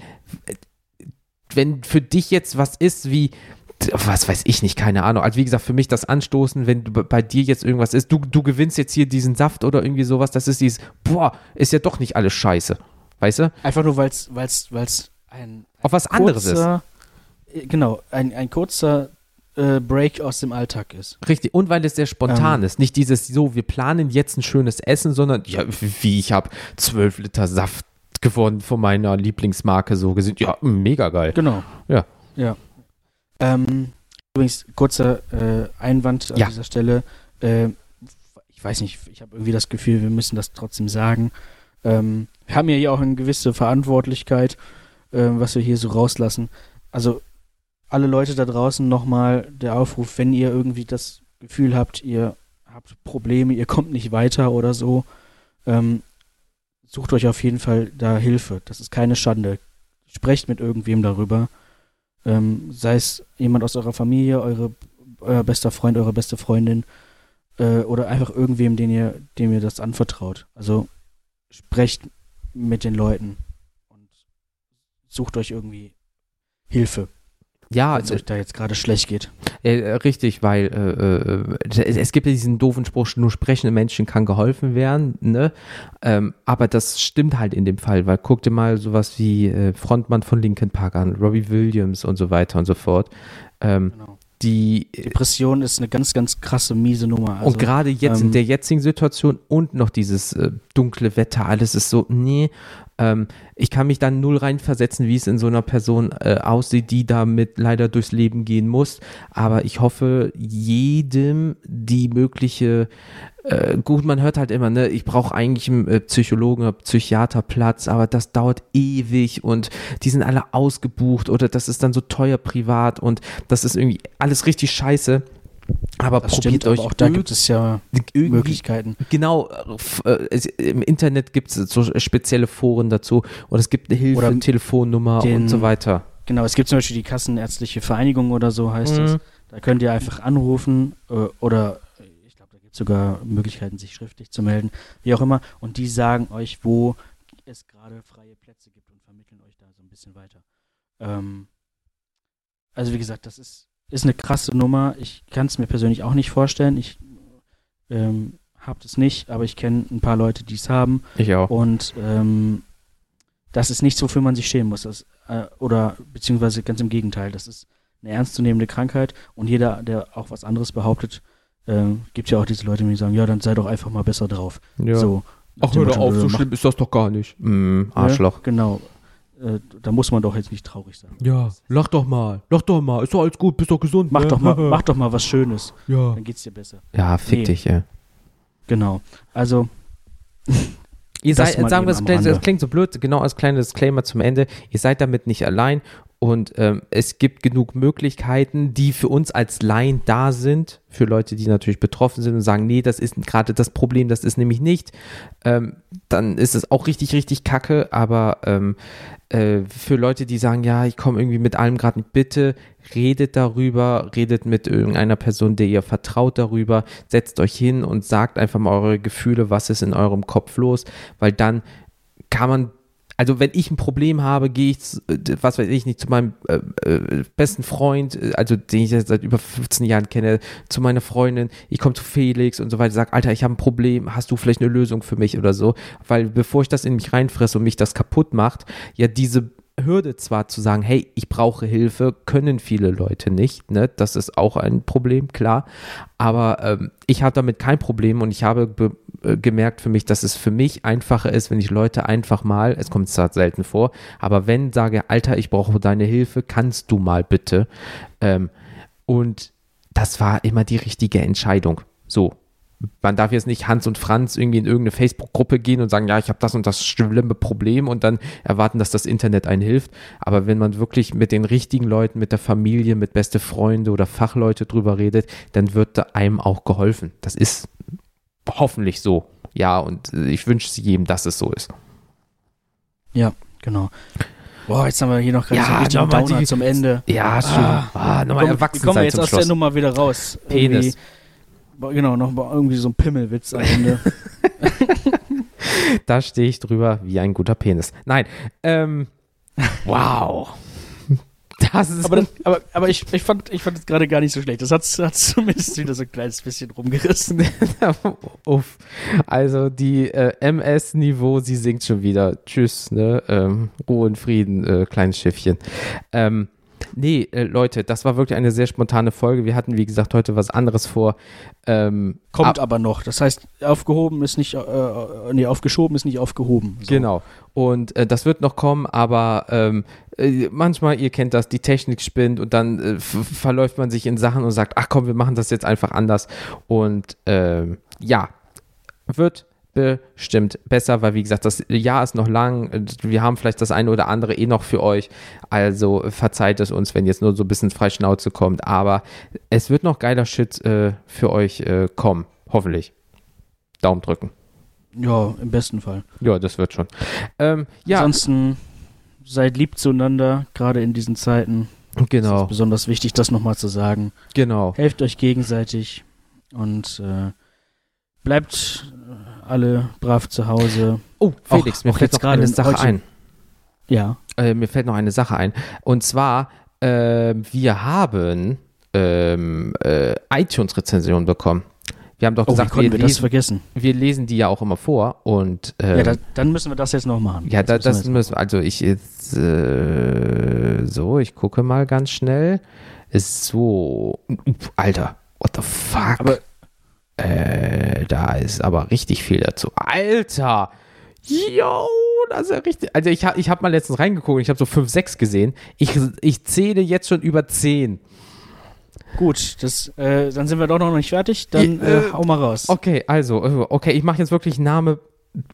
wenn für dich jetzt was ist wie was weiß ich nicht, keine Ahnung. Also wie gesagt, für mich das Anstoßen, wenn bei dir jetzt irgendwas ist, du, du gewinnst jetzt hier diesen Saft oder irgendwie sowas, das ist dieses, boah, ist ja doch nicht alles scheiße. Weißt du? Einfach nur, weil es weil's, weil's ein, Auf was anderes ist. kurzer, äh, Genau, ein, ein kurzer äh, Break aus dem Alltag ist. Richtig. Und weil es sehr spontan Ähm. ist. Nicht dieses, so, wir planen jetzt ein schönes Essen, sondern, ja, wie, ich habe zwölf Liter Saft gewonnen von meiner Lieblingsmarke so gesehen. Ja, mega geil. Genau. Ja. Ja. Ähm, übrigens, kurzer äh, Einwand an Ja. dieser Stelle. Äh, ich weiß nicht, ich habe irgendwie das Gefühl, wir müssen das trotzdem sagen. Ähm, wir haben ja hier auch eine gewisse Verantwortlichkeit, äh, was wir hier so rauslassen. Also alle Leute da draußen nochmal der Aufruf, wenn ihr irgendwie das Gefühl habt, ihr habt Probleme, ihr kommt nicht weiter oder so, ähm, sucht euch auf jeden Fall da Hilfe. Das ist keine Schande. Sprecht mit irgendwem darüber. Ähm, sei es jemand aus eurer Familie, eure, euer bester Freund, eure beste Freundin äh, oder einfach irgendwem, den ihr, dem ihr das anvertraut. Also sprecht mit den Leuten und sucht euch irgendwie Hilfe, Ja, wenn es euch da jetzt gerade schlecht geht. Äh, richtig, weil äh, äh, es gibt ja diesen doofen Spruch, nur sprechende Menschen kann geholfen werden, ne? Ähm, aber das stimmt halt in dem Fall, weil guck dir mal sowas wie äh, Frontmann von Linkin Park an, Robbie Williams und so weiter und so fort. Ähm, Genau. die Depression ist eine ganz, ganz krasse, miese Nummer. Also, und gerade jetzt in ähm, der jetzigen Situation und noch dieses äh, dunkle Wetter, alles ist so, nee, ähm, ich kann mich dann null reinversetzen, wie es in so einer Person äh, aussieht, die damit leider durchs Leben gehen muss. Aber ich hoffe, jedem die mögliche, äh, gut, man hört halt immer, ne, ich brauche eigentlich einen äh, Psychologen oder Psychiaterplatz, aber das dauert ewig und die sind alle ausgebucht oder das ist dann so teuer privat und das ist irgendwie alles richtig scheiße. Aber das probiert euch aber auch da gibt es ja Möglichkeiten. Genau, äh, äh, im Internet gibt es so spezielle Foren dazu oder es gibt eine Hilfe, Oder Telefonnummer den- und so weiter. Genau, es gibt zum Beispiel die Kassenärztliche Vereinigung oder so heißt Mhm. das. Da könnt ihr einfach anrufen äh, oder äh, ich glaube, da gibt es sogar Möglichkeiten, sich schriftlich zu melden, wie auch immer. Und die sagen euch, wo es gerade freie Plätze gibt und vermitteln euch da so ein bisschen weiter. Ähm, also wie gesagt, das ist, ist eine krasse Nummer. Ich kann es mir persönlich auch nicht vorstellen. Ich ähm, habe das nicht, aber ich kenne ein paar Leute, die es haben. Ich auch. Und ähm, das ist nichts, wofür man sich schämen muss. Das, äh, oder beziehungsweise ganz im Gegenteil. Das ist eine ernstzunehmende Krankheit und jeder, der auch was anderes behauptet, ähm, gibt ja auch diese Leute, die sagen, ja, dann sei doch einfach mal besser drauf. Ja. So. Ach, hör doch auf, so schlimm ist das doch gar nicht. Mm, Arschloch. Ja, genau. Äh, da muss man doch jetzt nicht traurig sein. Ja, lach doch mal, lach doch mal, ist doch alles gut, bist doch gesund. Mach ne? doch mal, mach doch mal was Schönes, Ja. dann geht's dir besser. Ja, fick Nee. dich, ey. Genau. Also, Ihr seid, sagen wir, es das klingt so blöd, genau als kleines Disclaimer zum Ende. Ihr seid damit nicht allein und ähm, es gibt genug Möglichkeiten, die für uns als Laien da sind, für Leute, die natürlich betroffen sind und sagen, nee, das ist gerade das Problem, das ist nämlich nicht. Ähm, dann ist es auch richtig, richtig kacke, aber ähm, äh, für Leute, die sagen, ja, ich komme irgendwie mit allem gerade bitte redet darüber, redet mit irgendeiner Person, der ihr vertraut darüber, setzt euch hin und sagt einfach mal eure Gefühle, was ist in eurem Kopf los, weil dann kann man also wenn ich ein Problem habe, gehe ich, äh, was weiß ich nicht, zu meinem äh, äh, besten Freund, äh, also den ich jetzt seit über 15 Jahren kenne, zu meiner Freundin, ich komme zu Felix und so weiter, sag, Alter, ich habe ein Problem, hast du vielleicht eine Lösung für mich oder so? Weil bevor ich das in mich reinfresse und mich das kaputt macht, ja diese Hürde zwar zu sagen, hey, ich brauche Hilfe, können viele Leute nicht, ne? Das ist auch ein Problem, klar. Aber ähm, ich habe damit kein Problem und ich habe be äh, gemerkt für mich, dass es für mich einfacher ist, wenn ich Leute einfach mal, es kommt zwar selten vor, aber wenn sage, Alter, ich brauche deine Hilfe, kannst du mal bitte. Ähm, und das war immer die richtige Entscheidung. So. Man darf jetzt nicht Hans und Franz irgendwie in irgendeine Facebook-Gruppe gehen und sagen, ja, ich habe das und das schlimme Problem und dann erwarten, dass das Internet einen hilft. Aber wenn man wirklich mit den richtigen Leuten, mit der Familie, mit beste Freunde oder Fachleute drüber redet, dann wird da einem auch geholfen. Das ist hoffentlich so. Ja, und äh, ich wünsche es jedem, dass es so ist. genau. Boah, jetzt haben wir hier noch gerade Ja, so richtig nochmal Downer die- zum Ende. Ja, schön. Ah, nochmal Komm, erwachsen wie kommen wir jetzt aus der. Nummer wieder raus? Penis. Irgendwie- Genau, noch mal irgendwie so ein Pimmelwitz am Ende. Da stehe ich drüber wie ein guter Penis. Nein, ähm, wow. Das ist Aber, dann, aber, aber ich, ich fand ich fand es gerade gar nicht so schlecht. Das hat es zumindest wieder so ein kleines bisschen rumgerissen. Uff. Also die äh, MS-Niveau, sie singt schon wieder. Tschüss, ne? Ähm, Ruhe und Frieden, äh, kleines Schiffchen. Ähm, nee, äh, Leute, das war wirklich eine sehr spontane Folge. Wir hatten, wie gesagt, heute was anderes vor. Ähm, Kommt ab- aber noch. Das heißt, aufgehoben ist nicht, äh, äh, nee, aufgeschoben ist nicht aufgehoben. So. Genau. Und äh, das wird noch kommen, aber ähm, äh, manchmal, ihr kennt das, die Technik spinnt und dann äh, verläuft man sich in Sachen und sagt, ach komm, wir machen das jetzt einfach anders. Und ähm, ja, wird bestimmt besser, weil wie gesagt, das Jahr ist noch lang. Wir haben vielleicht das eine oder andere eh noch für euch. Also verzeiht es uns, wenn jetzt nur so ein bisschen Freischnauze kommt. Aber es wird noch geiler Shit äh, für euch äh, kommen. Hoffentlich. Daumen drücken. Ja, im besten Fall. Ja, das wird schon. Ähm, ja, Ansonsten seid lieb zueinander, gerade in diesen Zeiten. Es genau, ist besonders wichtig, das nochmal zu sagen. genau. Helft euch gegenseitig und äh, bleibt alle brav zu Hause. Oh, Felix, Auch- mir auch fällt noch gerade eine in Sache ein. Ja. Äh, mir fällt noch eine Sache ein. Und zwar, ähm, wir haben ähm, äh, iTunes-Rezensionen bekommen. Wir haben doch Oh, gesagt, wir, wir das lesen, vergessen? wir lesen die ja auch immer vor. Und ähm, ja, da, dann müssen wir das jetzt noch machen. Ja, da, das müssen wir müssen also ich jetzt, äh, so, ich gucke mal ganz schnell. Ist so, Alter, what the fuck? Aber- äh, da ist aber richtig viel dazu. Alter, yo, das ist ja richtig. Also ich, ich habe mal letztens reingeguckt, ich habe so 5, 6 gesehen. Ich, ich zähle jetzt schon über 10. jetzt- Gut, das, äh, dann sind wir doch noch nicht fertig. Dann äh, äh, hau mal raus. Okay, also, äh, okay, ich mache jetzt wirklich Name.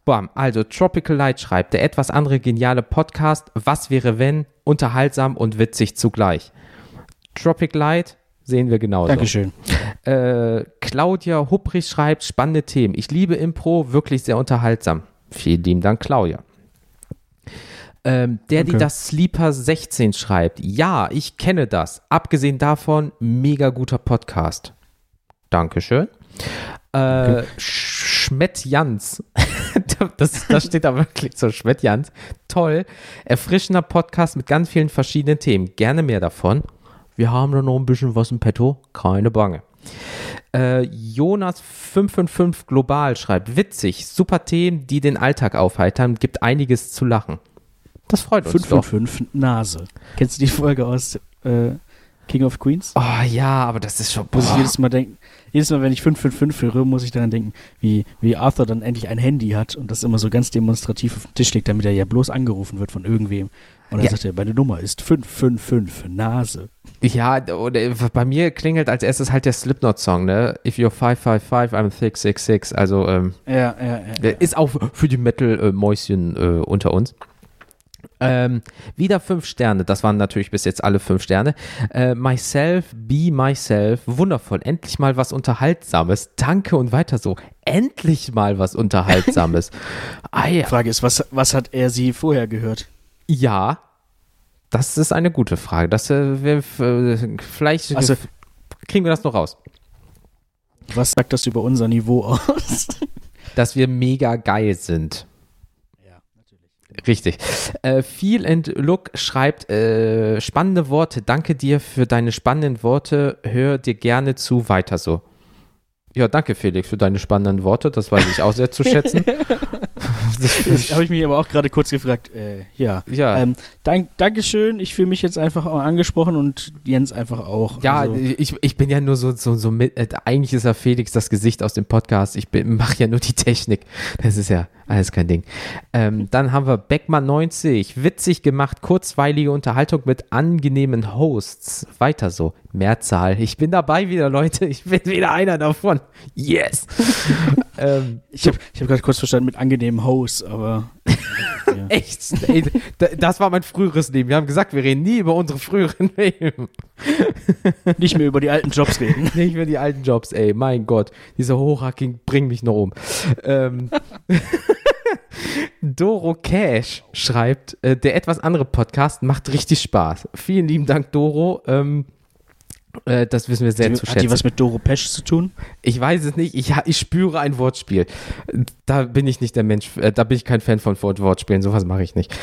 Bam. Also, Tropical Light schreibt, der etwas andere geniale Podcast, Was wäre wenn, unterhaltsam und witzig zugleich. Tropic Light sehen wir genauso. Dankeschön. Äh, Claudia Hupprich schreibt, spannende Themen. Ich liebe Impro, wirklich sehr unterhaltsam. Vielen lieben Dank, Claudia. Ähm, der, die Okay. das Sleeper 16 schreibt, ja, ich kenne das. Abgesehen davon, mega guter Podcast. Dankeschön. Äh, Schmett Jans. das, das steht da wirklich so, Schmett Jans. Toll. Erfrischender Podcast mit ganz vielen verschiedenen Themen. Gerne mehr davon. Wir haben da noch ein bisschen was im Petto. Keine Bange. Äh, Jonas555 Global schreibt, witzig, super Themen, die den Alltag aufheitern, gibt einiges zu lachen. Das freut uns doch. 555 Nase. Kennst du die Folge aus äh, King of Queens? Oh ja, aber das ist schon. Muss ich boah. jedes Mal denken, jedes Mal, wenn ich 555 höre, muss ich daran denken, wie, wie Arthur dann endlich ein Handy hat und das immer so ganz demonstrativ auf den Tisch legt, damit er ja bloß angerufen wird von irgendwem. Und dann Ja. sagt er, meine Nummer ist 555 Nase. Ja, oder bei mir klingelt als erstes halt der Slipknot-Song, ne? If you're 555, I'm 666. Also, ähm, Ja, ja, ja. Ist auch für die Metal-Mäuschen äh, unter uns. Ähm, wieder fünf Sterne, das waren natürlich bis jetzt alle fünf Sterne. Äh, myself, be myself, wundervoll, endlich mal was Unterhaltsames. Danke und weiter so. Endlich mal was Unterhaltsames. ah ja. Frage ist, was, was hat er sie vorher gehört? Ja, das ist eine gute Frage. Das äh, wir, äh, vielleicht Also- kriegen wir das noch raus. Was sagt das über unser Niveau aus? dass wir mega geil sind. ja, natürlich. Richtig. Äh, Feel and Look schreibt äh, spannende Worte. Danke dir für deine spannenden Worte. Hör dir gerne zu. Weiter so. Ja, danke Felix für deine spannenden Worte. Das weiß ich auch sehr zu schätzen. Das habe ich mich aber auch gerade kurz gefragt. Äh, ja. ja, Ähm, dank, Dankeschön. Ich fühle mich jetzt einfach auch angesprochen und Jens einfach auch. ja, Also, ich, ich bin ja nur so, so, so mit, äh, eigentlich ist ja Felix das Gesicht aus dem Podcast. Ich mache ja nur die Technik. Das ist ja alles kein Ding. Ähm, dann haben wir Beckmann 90. Witzig gemacht, kurzweilige Unterhaltung mit angenehmen Hosts. Weiter so. Mehrzahl. Ich bin dabei wieder, Leute. Ich bin wieder einer davon. Yes. ähm, ich habe ich hab gerade kurz verstanden mit angenehmen Hosts, aber. ja. echt. Ey, das war mein früheres Leben. Wir haben gesagt, wir reden nie über unsere früheren Leben. Nicht mehr über die alten Jobs reden. Nicht mehr die alten Jobs, ey. Mein Gott. Dieser Hochhacking bringt mich noch um. Ähm, Doro Cash schreibt, äh, der etwas andere Podcast macht richtig Spaß. Vielen lieben Dank, Doro. Ähm, äh, das wissen wir sehr zu Hat die schätzen. was mit Doro Pesch zu tun? Ich weiß es nicht. Ich, ich spüre ein Wortspiel. Da bin ich nicht der Mensch. Äh, da bin ich kein Fan von Wort- Wortspielen. Sowas mache ich nicht.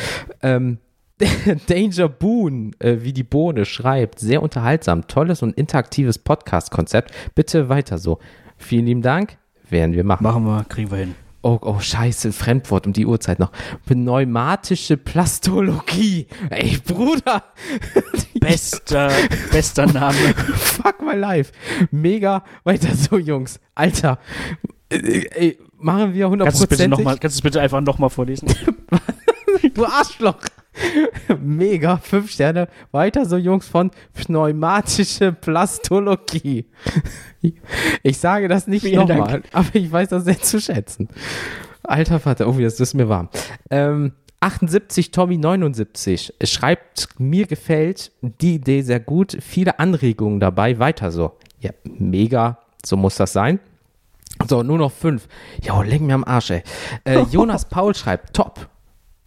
Ähm, Danger Boon, äh, wie die Bohne schreibt, sehr unterhaltsam, tolles und interaktives Podcast-Konzept. Bitte weiter so. Vielen lieben Dank, werden wir machen. Machen wir, kriegen wir hin. Oh, oh, scheiße, Fremdwort um die Uhrzeit noch. Pneumatische Plastologie. Ey, Bruder. Bester, bester Name. Fuck my life. Mega. Weiter so, Jungs. Alter. Ey, ey, machen wir 100%. Kannst du es bitte, noch mal, kannst du es bitte einfach nochmal vorlesen? du Arschloch. Mega, fünf Sterne. Weiter so, Jungs, von pneumatische Plastologie. Ich sage das nicht nochmal, aber ich weiß das sehr zu schätzen. Alter Vater, oh, das ist mir warm. Ähm, 78 Tommy 79 schreibt, mir gefällt die Idee sehr gut, viele Anregungen dabei, weiter so. Ja, mega, so muss das sein. So, nur noch fünf. Jo, leg mir am Arsch, ey. Äh, Jonas Paul schreibt, top.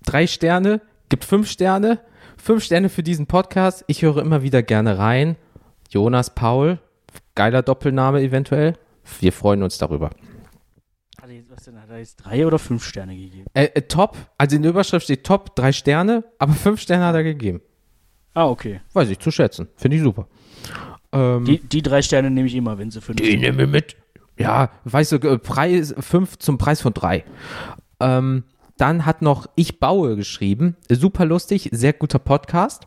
Drei Sterne, gibt fünf Sterne. Fünf Sterne für diesen Podcast. Ich höre immer wieder gerne rein. Jonas Paul, geiler Doppelname eventuell. Wir freuen uns darüber. Was denn, hat er jetzt drei oder fünf Sterne gegeben? Äh, äh, top, also in der Überschrift steht top, drei Sterne, aber fünf Sterne hat er gegeben. Ah, okay. Weiß ich, zu schätzen. Finde ich super. Ähm, die, die drei Sterne nehme ich immer, wenn sie fünf Die nehme ich mit. Ja, weißt du, äh, Preis, fünf zum Preis von drei. Ähm, dann hat noch Ich baue geschrieben. Super lustig, sehr guter Podcast.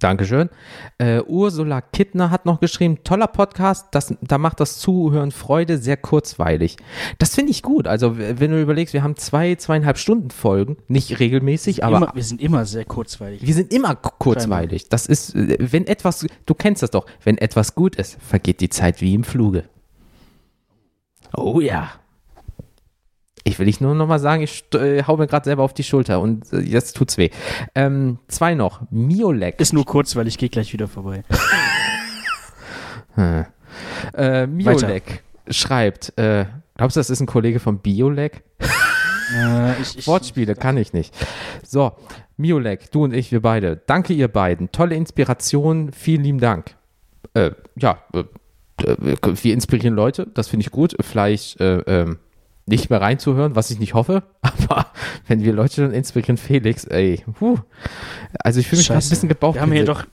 Dankeschön. Äh, Ursula Kittner hat noch geschrieben, toller Podcast, das, da macht das Zuhören Freude, sehr kurzweilig. Das finde ich gut. Also, wenn du überlegst, wir haben zwei, zweieinhalb Stunden Folgen, nicht regelmäßig, aber. Immer, wir sind immer sehr kurzweilig. Wir sind immer kurzweilig. Das ist, äh, wenn etwas, du kennst das doch, wenn etwas gut ist, vergeht die Zeit wie im Fluge. Oh ja. Ich will dich nur noch mal sagen, ich äh, hau mir gerade selber auf die Schulter und äh, jetzt tut's weh. Ähm, zwei noch. Miolek. Ist nur kurz, weil ich gehe gleich wieder vorbei. hm. äh, Miolek schreibt, äh, glaubst du, das ist ein Kollege von Biolek? Äh, ich, ich, Wortspiele kann ich nicht. So, Miolek, du und ich, wir beide. Danke ihr beiden. Tolle Inspiration. Vielen lieben Dank. Äh, ja, äh, äh, wir inspirieren Leute. Das finde ich gut. Vielleicht äh, ähm, nicht mehr reinzuhören, was ich nicht hoffe. Aber wenn wir Leute dann inspirieren, Felix, ey, puh. Also ich fühle mich ein bisschen gebraucht. Wir haben hier doch,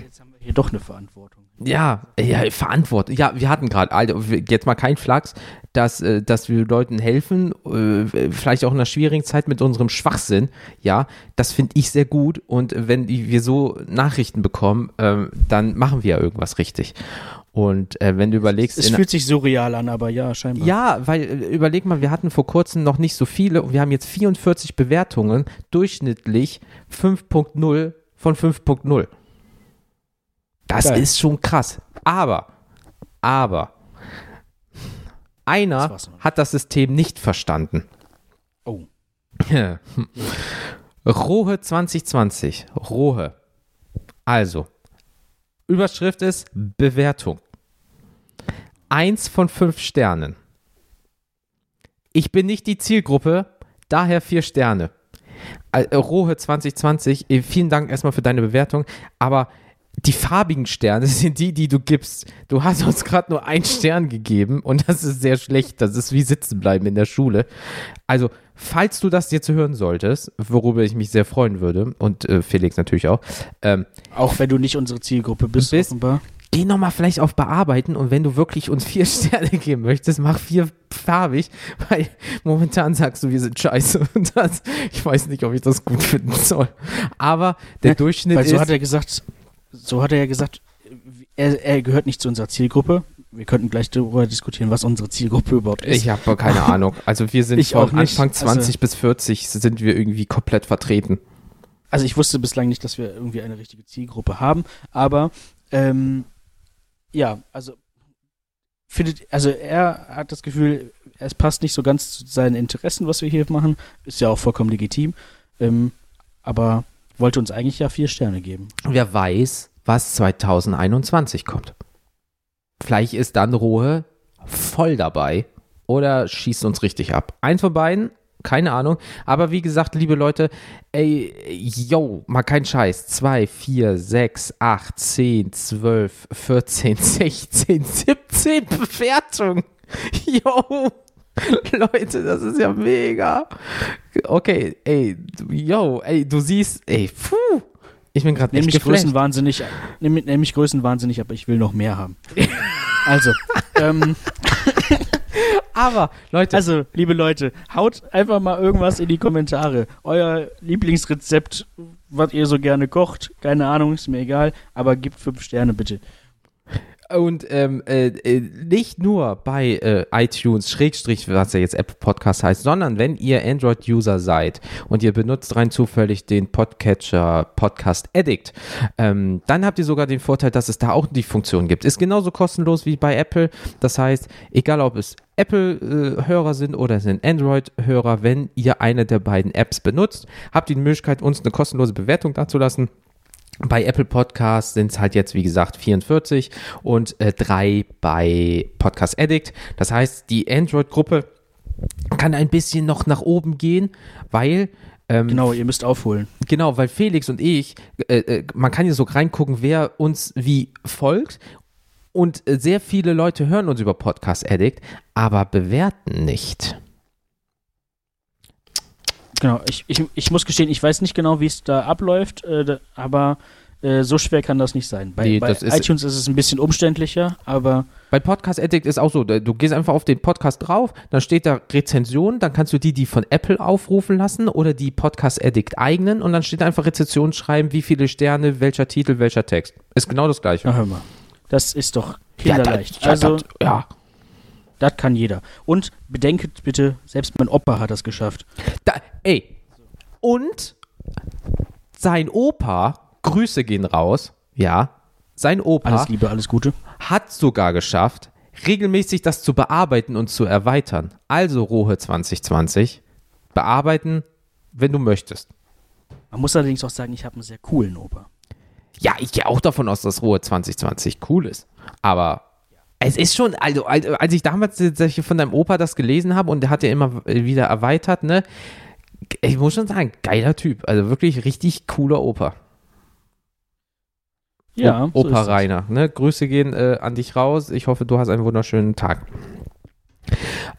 jetzt haben wir hier doch eine Verantwortung. Ja, ja, Verantwortung. Ja, wir hatten gerade, also jetzt mal kein Flachs, dass, äh, dass wir Leuten helfen, äh, vielleicht auch in einer schwierigen Zeit mit unserem Schwachsinn. Ja, das finde ich sehr gut. Und wenn wir so Nachrichten bekommen, ähm, dann machen wir ja irgendwas richtig. Und äh, wenn du überlegst. Es fühlt sich surreal an, aber ja, scheinbar. Ja, weil äh, überleg mal, wir hatten vor kurzem noch nicht so viele und wir haben jetzt 44 Bewertungen, durchschnittlich 5.0 von 5.0. Das Geil. ist schon krass. Aber, aber, einer das hat das System nicht verstanden. Oh. Rohe 2020. Rohe. Also, Überschrift ist Bewertung. Eins von fünf Sternen. Ich bin nicht die Zielgruppe, daher vier Sterne. Äh, Rohe 2020, äh, vielen Dank erstmal für deine Bewertung, aber die farbigen Sterne sind die, die du gibst. Du hast uns gerade nur einen Stern gegeben und das ist sehr schlecht. Das ist wie sitzen bleiben in der Schule. Also, falls du das jetzt hören solltest, worüber ich mich sehr freuen würde und äh, Felix natürlich auch. Ähm, auch wenn du nicht unsere Zielgruppe bist, bist offenbar. Geh nochmal vielleicht auf Bearbeiten und wenn du wirklich uns vier Sterne geben möchtest, mach vier farbig, weil momentan sagst du, wir sind scheiße und das, ich weiß nicht, ob ich das gut finden soll. Aber der Durchschnitt weil so ist. hat er gesagt, so hat er ja gesagt, er, er gehört nicht zu unserer Zielgruppe. Wir könnten gleich darüber diskutieren, was unsere Zielgruppe überhaupt ist. Ich habe keine Ahnung. Also wir sind ich von Anfang 20 also, bis 40 sind wir irgendwie komplett vertreten. Also ich wusste bislang nicht, dass wir irgendwie eine richtige Zielgruppe haben, aber ähm, ja, also findet, also er hat das Gefühl, es passt nicht so ganz zu seinen Interessen, was wir hier machen. Ist ja auch vollkommen legitim. Ähm, aber wollte uns eigentlich ja vier Sterne geben. Wer weiß, was 2021 kommt. Vielleicht ist dann Ruhe voll dabei oder schießt uns richtig ab. Eins von beiden, keine Ahnung. Aber wie gesagt, liebe Leute, ey, yo, mal kein Scheiß. 2, 4, 6, 8, 10, 12, 14, 16, 17 Bewertungen. Yo, Leute, das ist ja mega. Okay, ey, yo, ey, du siehst, ey, puh. Ich bin gerade Nämlich größenwahnsinnig, nämlich, nämlich größenwahnsinnig, aber ich will noch mehr haben. also, ähm, Aber, Leute, also, liebe Leute, haut einfach mal irgendwas in die Kommentare. Euer Lieblingsrezept, was ihr so gerne kocht, keine Ahnung, ist mir egal, aber gebt fünf Sterne bitte. Und ähm, äh, äh, nicht nur bei äh, iTunes, Schrägstrich, was ja jetzt Apple Podcast heißt, sondern wenn ihr Android-User seid und ihr benutzt rein zufällig den Podcatcher Podcast Addict, ähm, dann habt ihr sogar den Vorteil, dass es da auch die Funktion gibt. Ist genauso kostenlos wie bei Apple. Das heißt, egal ob es Apple-Hörer sind oder sind Android-Hörer, wenn ihr eine der beiden Apps benutzt, habt ihr die Möglichkeit, uns eine kostenlose Bewertung dazulassen. Bei Apple Podcasts sind es halt jetzt, wie gesagt, 44 und äh, drei bei Podcast Addict. Das heißt, die Android-Gruppe kann ein bisschen noch nach oben gehen, weil ähm, Genau, ihr müsst aufholen. Genau, weil Felix und ich, äh, äh, man kann hier so reingucken, wer uns wie folgt. Und äh, sehr viele Leute hören uns über Podcast Addict, aber bewerten nicht. Genau, ich, ich, ich muss gestehen, ich weiß nicht genau, wie es da abläuft, äh, da, aber äh, so schwer kann das nicht sein. Bei, Nee, bei das ist- iTunes ist es ein bisschen umständlicher, aber Bei Podcast Addict ist auch so, du gehst einfach auf den Podcast drauf, dann steht da Rezension, dann kannst du die, die von Apple aufrufen lassen oder die Podcast Addict eigenen und dann steht da einfach Rezension schreiben, wie viele Sterne, welcher Titel, welcher Text. Ist genau das gleiche. na hör mal. Das ist doch Ja, da- kinderleicht. ja, also, dat- ja. Das kann jeder. Und bedenket bitte, selbst mein Opa hat das geschafft. Da, ey. Und sein Opa, Grüße gehen raus, ja. Sein Opa Alles Liebe, alles Gute. hat sogar geschafft, regelmäßig das zu bearbeiten und zu erweitern. Also Rohe 2020, bearbeiten, wenn du möchtest. Man muss allerdings auch sagen, ich habe einen sehr coolen Opa. Ja, ich gehe auch davon aus, dass Rohe 2020 cool ist. Aber es ist schon, also als als ich damals von deinem Opa das gelesen habe und der hat ja immer wieder erweitert, ne? Ich muss schon sagen, geiler Typ. Also wirklich richtig cooler Opa. Ja, O- so Opa es. Rainer. Ne? Grüße gehen äh, an dich raus. Ich hoffe, du hast einen wunderschönen Tag.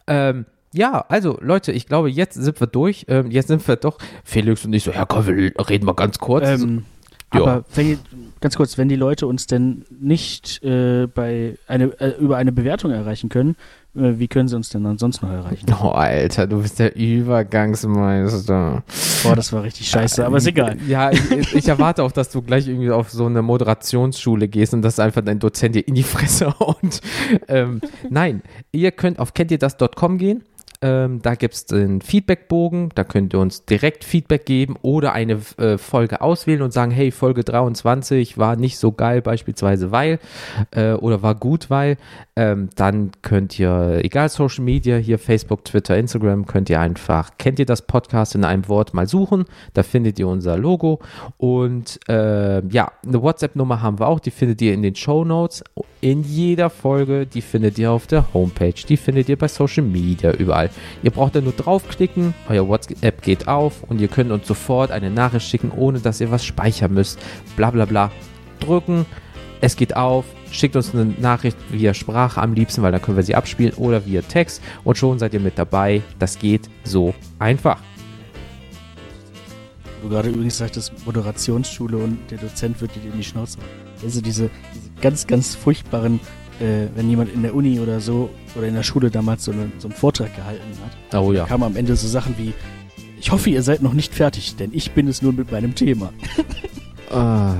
Ähm, ja, also Leute, ich glaube, jetzt sind wir durch. Ähm, jetzt sind wir doch, Felix und ich so, ja komm, wir reden mal ganz kurz. Ähm, Ja. aber wenn ganz kurz, wenn die Leute uns denn nicht äh, bei eine, äh, über eine Bewertung erreichen können, äh, wie können sie uns denn ansonsten noch erreichen? oh, Alter, du bist der Übergangsmeister. Boah, das war richtig scheiße, aber ist egal. Ja, ich, ich erwarte auch, dass du gleich irgendwie auf so eine Moderationsschule gehst und dass einfach dein Dozent dir in die Fresse haut. Ähm, nein, ihr könnt auf kennt ihr das.com gehen. Ähm, da gibt es den Feedbackbogen, da könnt ihr uns direkt Feedback geben oder eine äh, Folge auswählen und sagen, hey, Folge 23 war nicht so geil, beispielsweise weil, äh, oder war gut, weil. Ähm, dann könnt ihr, egal Social Media, hier Facebook, Twitter, Instagram, könnt ihr einfach, kennt ihr das Podcast in einem Wort mal suchen, da findet ihr unser Logo. Und äh, ja, eine WhatsApp-Nummer haben wir auch, die findet ihr in den Show Notes, in jeder Folge, die findet ihr auf der Homepage, die findet ihr bei Social Media, überall. Ihr braucht da nur draufklicken, euer WhatsApp geht auf und ihr könnt uns sofort eine Nachricht schicken, ohne dass ihr was speichern müsst, bla bla bla. Drücken, es geht auf, schickt uns eine Nachricht via Sprache am liebsten, weil dann können wir sie abspielen oder via Text und schon seid ihr mit dabei. Das geht so einfach. Du gerade übrigens sagtest Moderationsschule und der Dozent wird dir in die Schnauze. Also diese, diese ganz, ganz furchtbaren, äh, wenn jemand in der Uni oder so oder in der Schule damals so, eine, so einen Vortrag gehalten hat, Oh ja. kamen am Ende so Sachen wie, ich hoffe, ihr seid noch nicht fertig, denn ich bin es nur mit meinem Thema. Ah.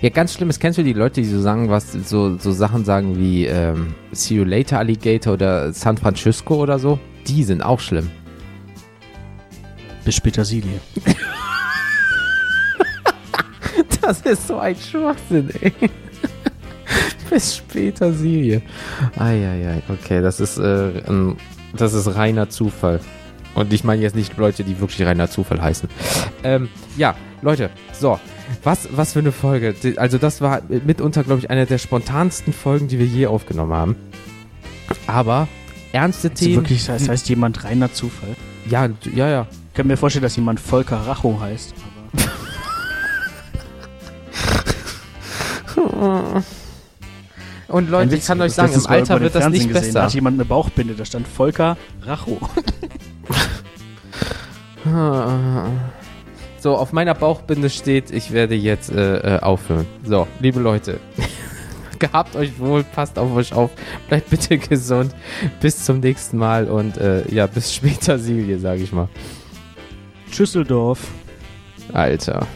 Ja, ganz schlimm ist, kennst du die Leute, die so sagen, was so, so Sachen sagen wie ähm, See you later, Alligator oder San Francisco oder so? Die sind auch schlimm. Bis Petersilie. Das ist so ein Schwachsinn, ey. Bis später, Silie. Eieiei, okay, das ist, äh, ein, das ist reiner Zufall. Und ich meine jetzt nicht Leute, die wirklich reiner Zufall heißen. Ähm, ja, Leute, so. Was, was für eine Folge. Also, das war mitunter, glaube ich, eine der spontansten Folgen, die wir je aufgenommen haben. Aber ernste Also Themen. wirklich, das heißt jemand reiner Zufall. Ja, ja, ja. Ich kann mir vorstellen, dass jemand Volker Racho heißt. Aber Und Leute, ich kann euch sagen, im Alter wird das nicht gesehen, Da besser. hat jemand eine Bauchbinde, da stand Volker Racho. So, auf meiner Bauchbinde steht, ich werde jetzt äh, äh, aufhören. So, liebe Leute, gehabt euch wohl, passt auf euch auf, bleibt bitte gesund. Bis zum nächsten Mal und äh, ja, bis später, Silje, sage ich mal. Schüsseldorf. Alter.